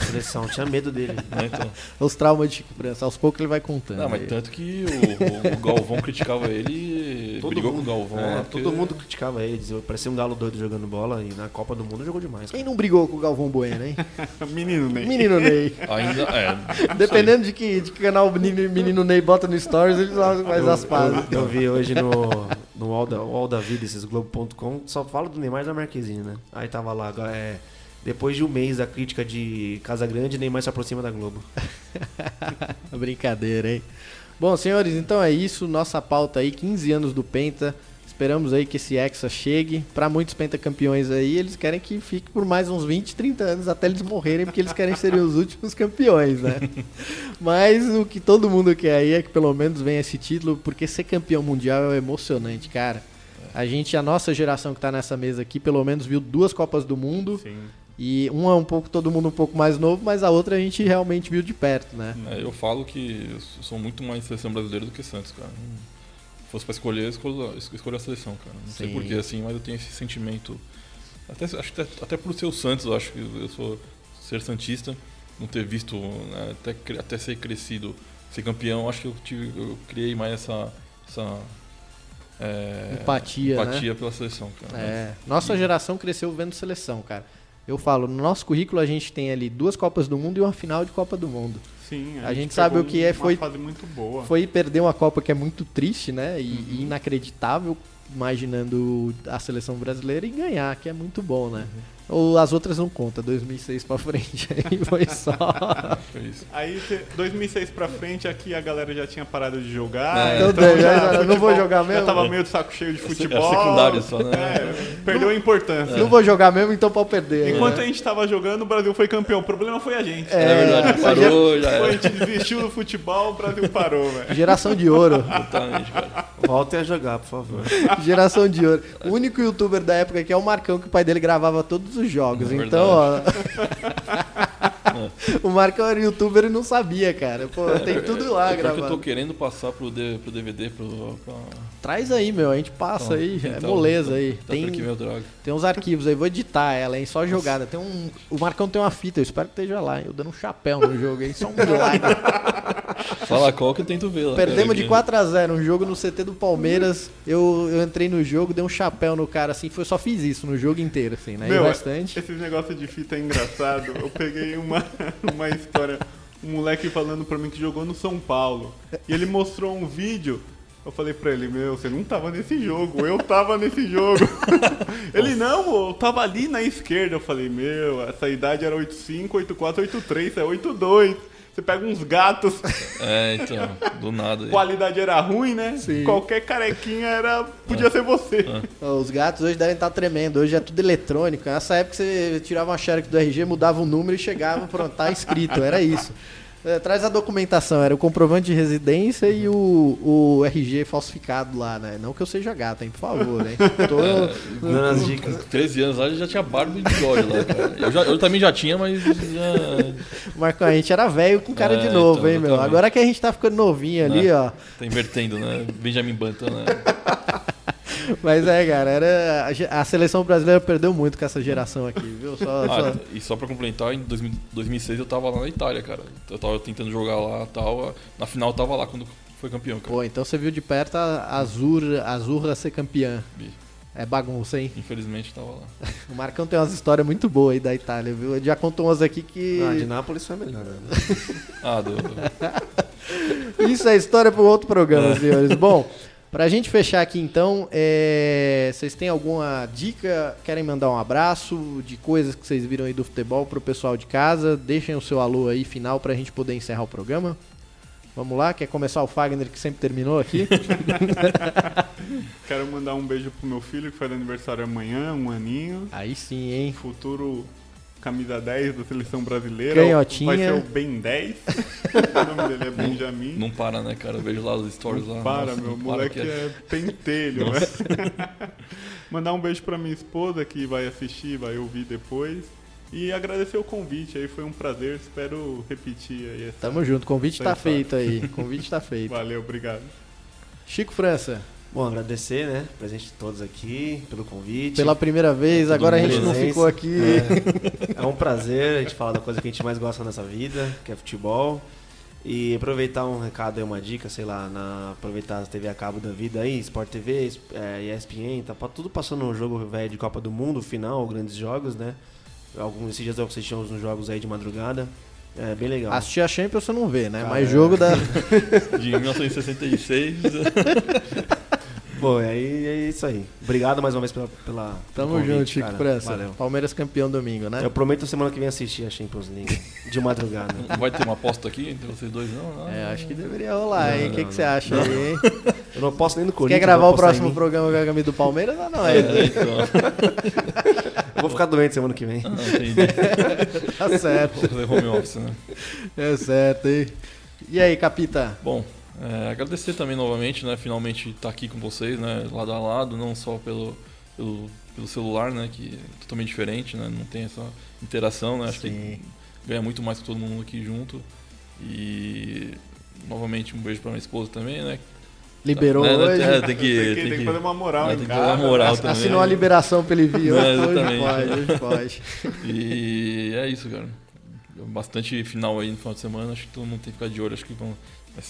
S4: Seleção, tinha medo dele.
S5: Né, então.
S3: Os traumas de Chico aos poucos ele vai contando.
S5: Não, mas
S3: aí.
S5: tanto que o, o Galvão criticava ele,
S4: Todo
S5: brigou
S4: mundo,
S5: com o Galvão
S4: é,
S5: lá. porque-
S4: todo mundo criticava ele, dizia, parecia um galo doido jogando bola e na Copa do Mundo jogou demais.
S3: Quem
S4: Cara.
S3: não brigou com o Galvão Bueno, hein?
S6: Menino Ney.
S3: Menino Ney.
S5: Ainda, é.
S3: Dependendo de que, de que canal o menino, Ney bota no Stories, ele faz as pazes.
S4: Eu vi hoje no, no All, da, All da Vida, esses Globo.com, só fala do Neymar e da Marquezine, né? Aí tava lá, é, depois de um mês da crítica de Casa Grande, Neymar se aproxima da Globo.
S3: Brincadeira, hein? Bom, senhores, então é isso. Nossa pauta aí, 15 anos do Penta. Esperamos aí que esse Hexa chegue. Pra muitos pentacampeões aí, eles querem que fique por mais uns 20, 30 anos até eles morrerem, porque eles querem ser os últimos campeões, né? Mas o que todo mundo quer aí é que pelo menos venha esse título, porque ser campeão mundial é emocionante, cara. A gente, a nossa geração que tá nessa mesa aqui, pelo menos viu duas Copas do Mundo.
S6: Sim.
S3: E uma é um pouco, todo mundo um pouco mais novo, mas a outra a gente realmente viu de perto, né?
S5: É, eu falo que eu sou muito mais seleção brasileira do que Santos, cara. Se fosse pra escolher, eu escolho, a seleção, cara. Não sei
S3: Sim.
S5: porquê, assim, mas eu tenho esse sentimento. Até, acho até, até por ser o Santos, eu acho que eu sou ser Santista, não ter visto, né, até, até ser crescido, ser campeão, acho que eu, tive, eu criei mais essa. essa é,
S3: Empatia, né?
S5: empatia pela seleção, cara.
S3: É, nossa geração cresceu vendo seleção, cara. Eu falo, no nosso currículo a gente tem ali duas Copas do Mundo e uma final de Copa do Mundo.
S6: Sim,
S3: A gente sabe
S6: pegou
S3: o que é, foi-
S6: fase muito boa.
S3: Foi perder uma Copa que é muito triste, né? E,
S6: Uhum.
S3: e inacreditável, imaginando a seleção brasileira e ganhar, que é muito bom, né?
S6: Uhum.
S3: Ou as outras não conta, 2006 pra frente, aí foi só.
S5: Foi isso.
S6: Aí, cê- 2006 pra frente, aqui a galera já tinha parado de jogar.
S5: É.
S3: Então,
S6: então
S3: já- já- não vou
S6: futebol-
S3: jogar mesmo?
S6: Já tava meio de saco cheio de
S5: É
S6: futebol.
S5: secundário só, né?
S6: É, perdeu a importância.
S3: Não vou jogar mesmo, então pode perder.
S6: Enquanto
S3: né?
S6: a gente tava jogando, o Brasil foi campeão. O problema foi a gente.
S5: É, verdade,
S3: essa
S5: parou, já
S6: Foi, a gente desistiu do futebol, o Brasil parou, velho.
S3: Geração de ouro.
S5: Totalmente, cara.
S4: Voltem a jogar, por favor.
S3: Geração de ouro. O único youtuber da época aqui é o Marcão, que o pai dele gravava todos os jogos.
S5: É
S3: então, ó. o Marcão era youtuber e não sabia, cara. Pô, tem tudo lá
S5: É pior que eu tô
S3: gravado.
S5: querendo passar pro, D- pro DVD, pro, pra,
S3: Traz aí, meu. A gente passa aí. É
S5: então,
S3: moleza aí.
S5: tá
S3: Tem,
S5: por aqui meu droga.
S3: tem uns arquivos aí. Vou editar ela, hein? Só jogada. Tem um. O Marcão tem uma fita, eu espero que esteja lá. hein? Eu dando um chapéu no jogo, hein? Só um milagre.
S5: Fala qual que eu tento ver lá.
S3: Perdemos de
S5: cara,
S3: 4x0 um jogo no CT do Palmeiras. Eu, eu entrei no jogo, dei um chapéu no cara assim. Foi, só fiz isso no jogo inteiro, assim, né? e
S6: Meu,
S3: o restante.
S6: Esses negócios de fita é engraçado. Eu peguei uma, uma história, um moleque falando pra mim que jogou no São Paulo. E ele mostrou um vídeo. Eu falei pra ele, meu, você não tava nesse jogo, eu tava nesse jogo. ele, não, eu tava ali na esquerda. Eu falei, meu, essa idade era 85, 84, 83, isso é 82. Você pega uns gatos,
S5: É, então, do nada. aí.
S6: qualidade era ruim, né?
S3: Sim.
S6: Qualquer carequinha era. Podia ser você.
S3: Os gatos hoje devem estar tremendo. Hoje é tudo eletrônico. Nessa época você tirava uma xerox do RG, mudava o número e chegava, pronto, tá escrito. Era isso. É, traz a documentação, era o comprovante de residência e o, o RG falsificado lá, né? Não que eu seja gato, hein? Por favor, hein? Tô-
S4: Dando as dicas.
S5: Com 13 anos lá já tinha barba e bigode lá, cara. Eu, já- eu também já tinha, mas já.
S3: Marcão, a gente era velho com cara de
S5: É,
S3: novo,
S5: então,
S3: hein, meu?
S5: exatamente.
S3: Agora que a gente tá ficando novinho ali,
S5: É.
S3: ó.
S5: Tá invertendo, né? Benjamin Button, né?
S3: Mas é, cara, era, a seleção brasileira perdeu muito com essa geração aqui, viu? Só,
S5: Ah,
S3: só-
S5: e só pra complementar, em 2000 2006 eu tava lá na Itália, cara. Eu tava tentando jogar lá e tal. Na final eu tava lá quando foi campeão, cara.
S3: Pô, então você viu de perto a Azur, a Azurra ser campeã.
S5: Vi.
S3: É bagunça, hein?
S5: Infelizmente tava lá.
S3: O Marcão tem umas histórias muito boas aí da Itália, viu? Ele já contou umas aqui que.
S4: Ah, de Nápoles foi melhor, né?
S5: Ah, do, do-
S3: Isso é história para outro programa, senhores. Bom, pra gente fechar aqui então, é, vocês têm alguma dica? Querem mandar um abraço de coisas que vocês viram aí do futebol pro pessoal de casa? Deixem o seu alô aí final pra gente poder encerrar o programa. Vamos lá, quer começar o Fagner que sempre terminou aqui?
S6: Quero mandar um beijo pro meu filho que faz aniversário amanhã, um aninho.
S3: aí sim, hein?
S6: Futuro camisa 10 da seleção brasileira.
S3: Canhotinha.
S6: Vai ser o Ben 10. o nome dele é Benjamin.
S5: não para, né, cara? Eu vejo lá os stories lá.
S6: Para,
S5: nossa,
S6: meu
S5: não para
S6: moleque
S5: que
S6: é pentelho, né? Mandar um beijo pra minha esposa que vai assistir, vai ouvir depois. E agradecer o convite aí, foi um prazer. Espero repetir aí essa.
S3: Tamo junto, o convite tá feito aí. Convite tá feito.
S6: Valeu, obrigado.
S3: Chico França,
S4: Bom, agradecer, né? Presente de todos aqui, pelo convite.
S3: pela primeira vez, agora a gente não
S4: presente.
S3: ficou aqui.
S4: É um prazer a gente falar da coisa que a gente mais gosta nessa vida, que é futebol. E aproveitar um recado aí, uma dica, sei lá, na, aproveitar a TV a cabo da vida aí, Sport TV, é, ESPN, tá tudo passando um jogo velho de Copa do Mundo, final, grandes jogos, né? Alguns esses dias eu assisti uns jogos aí de madrugada. É bem legal.
S3: Assistir a Champions você não vê, né?
S4: Cara,
S3: Mas
S4: é.
S3: jogo da.
S5: De 1966.
S4: Bom, é, é isso aí. Obrigado mais uma vez pela. pela
S3: Tamo
S4: convite,
S3: junto, Chico
S4: cara.
S3: França.
S4: Valeu.
S3: Palmeiras campeão domingo, né?
S4: Eu prometo semana que vem assistir a Champions League de madrugada.
S5: Não vai ter uma aposta aqui entre vocês dois, não? não
S3: É, acho que deveria rolar, hein? O que, que você acha aí, hein?
S4: Eu não posso nem no
S3: Quer
S4: Corinthians.
S3: gravar
S4: vou
S3: o próximo programa com a camisa do Palmeiras? Não, não é.
S5: É, então.
S4: Eu vou ficar doente semana que vem.
S5: Ah, entendi.
S3: Tá certo.
S5: Vou fazer home office, né?
S3: É certo, hein? E aí, Capita?
S5: Bom, é, agradecer também novamente, né? Finalmente estar aqui com vocês, né? Lado a lado, não só pelo, pelo, pelo celular, né? Que é totalmente diferente, né? Não tem essa interação, né? Acho
S3: Sim.
S5: que ganha muito mais com todo mundo aqui junto. E novamente um beijo pra minha esposa também, né?
S3: Liberou
S5: É,
S3: hoje?
S5: é, tem que,
S6: tem, que, tem que fazer uma moral
S5: é,
S6: em
S5: tem que
S6: casa.
S5: dar uma moral também.
S3: Assinou a liberação vir hoje.
S5: É,
S3: hoje pode, hoje pode.
S5: E é isso, cara. Bastante final aí no final de semana, acho que todo mundo tem que ficar de olho, acho que vão,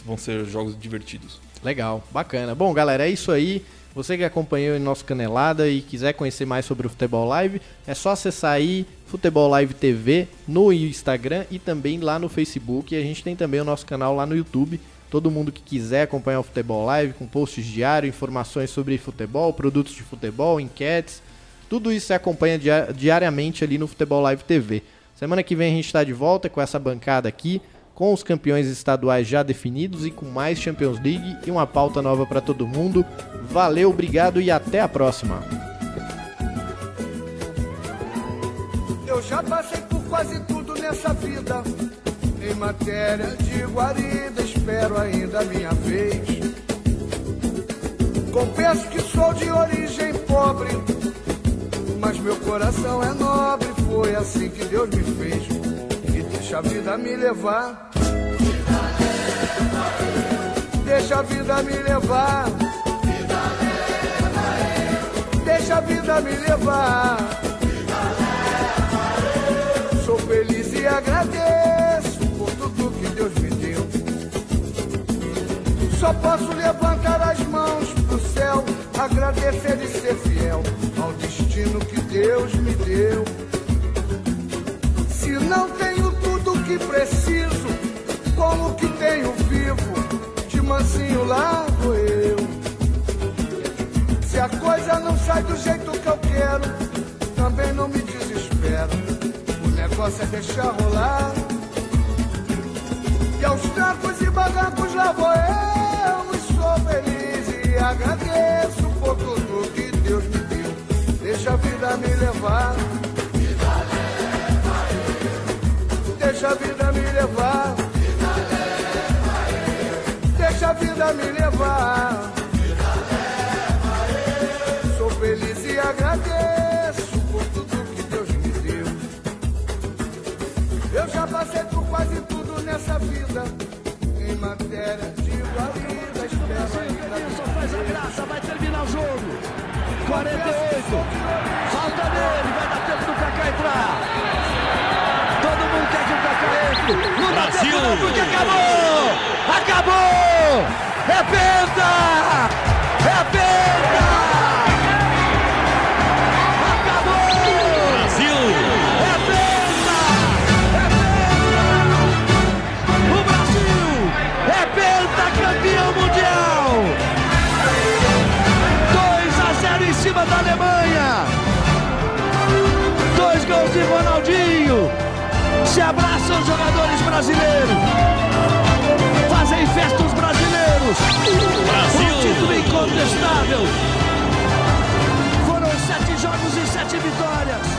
S5: vão ser jogos divertidos.
S3: Legal, bacana. Bom, galera, é isso aí. Você que acompanhou em nosso Canelada e quiser conhecer mais sobre o Futebol Live, é só acessar aí Futebol Live TV no Instagram e também lá no Facebook. E a gente tem também o nosso canal lá no YouTube. Todo mundo que quiser acompanhar o Futebol Live com posts diários, informações sobre futebol, produtos de futebol, enquetes, tudo isso você acompanha dia- diariamente ali no Futebol Live TV. Semana que vem a gente está de volta com essa bancada aqui, com os campeões estaduais já definidos e com mais Champions League e uma pauta nova para todo mundo. Valeu, obrigado e até a próxima.
S7: Eu já passei por quase tudo nessa vida. Em matéria de guarida, espero ainda a minha vez. Confesso que sou de origem pobre, mas meu coração é nobre. Foi assim que Deus me fez. Deixa a vida me levar. Deixa a vida me levar. Deixa a vida me levar. Sou feliz e agradeço por tudo que Deus me deu. Só posso levantar as mãos pro céu, agradecer e ser fiel ao destino que Deus me deu. Se não o que preciso, como que tenho vivo? De mansinho lá vou eu. Se a coisa não sai do jeito que eu quero, também não me desespero. O negócio é deixar rolar. E aos trancos e barrancos lá vou eu. E sou feliz e agradeço por tudo que Deus me deu. Deixa a vida me levar. Deixa a vida me levar. Deixa a vida me levar. Sou feliz e agradeço por tudo que Deus me deu. Eu já passei por quase tudo nessa vida. Em matéria de guarida, espero ainda.
S2: Só faz a graça, vai terminar o jogo. 48. Falta nele, vai dar tempo do porque acabou! Acabou! É penta! É penta! abraça os jogadores brasileiros. Fazem festa os brasileiros.
S8: Brasil.
S2: Um título incontestável. Foram sete jogos e sete vitórias.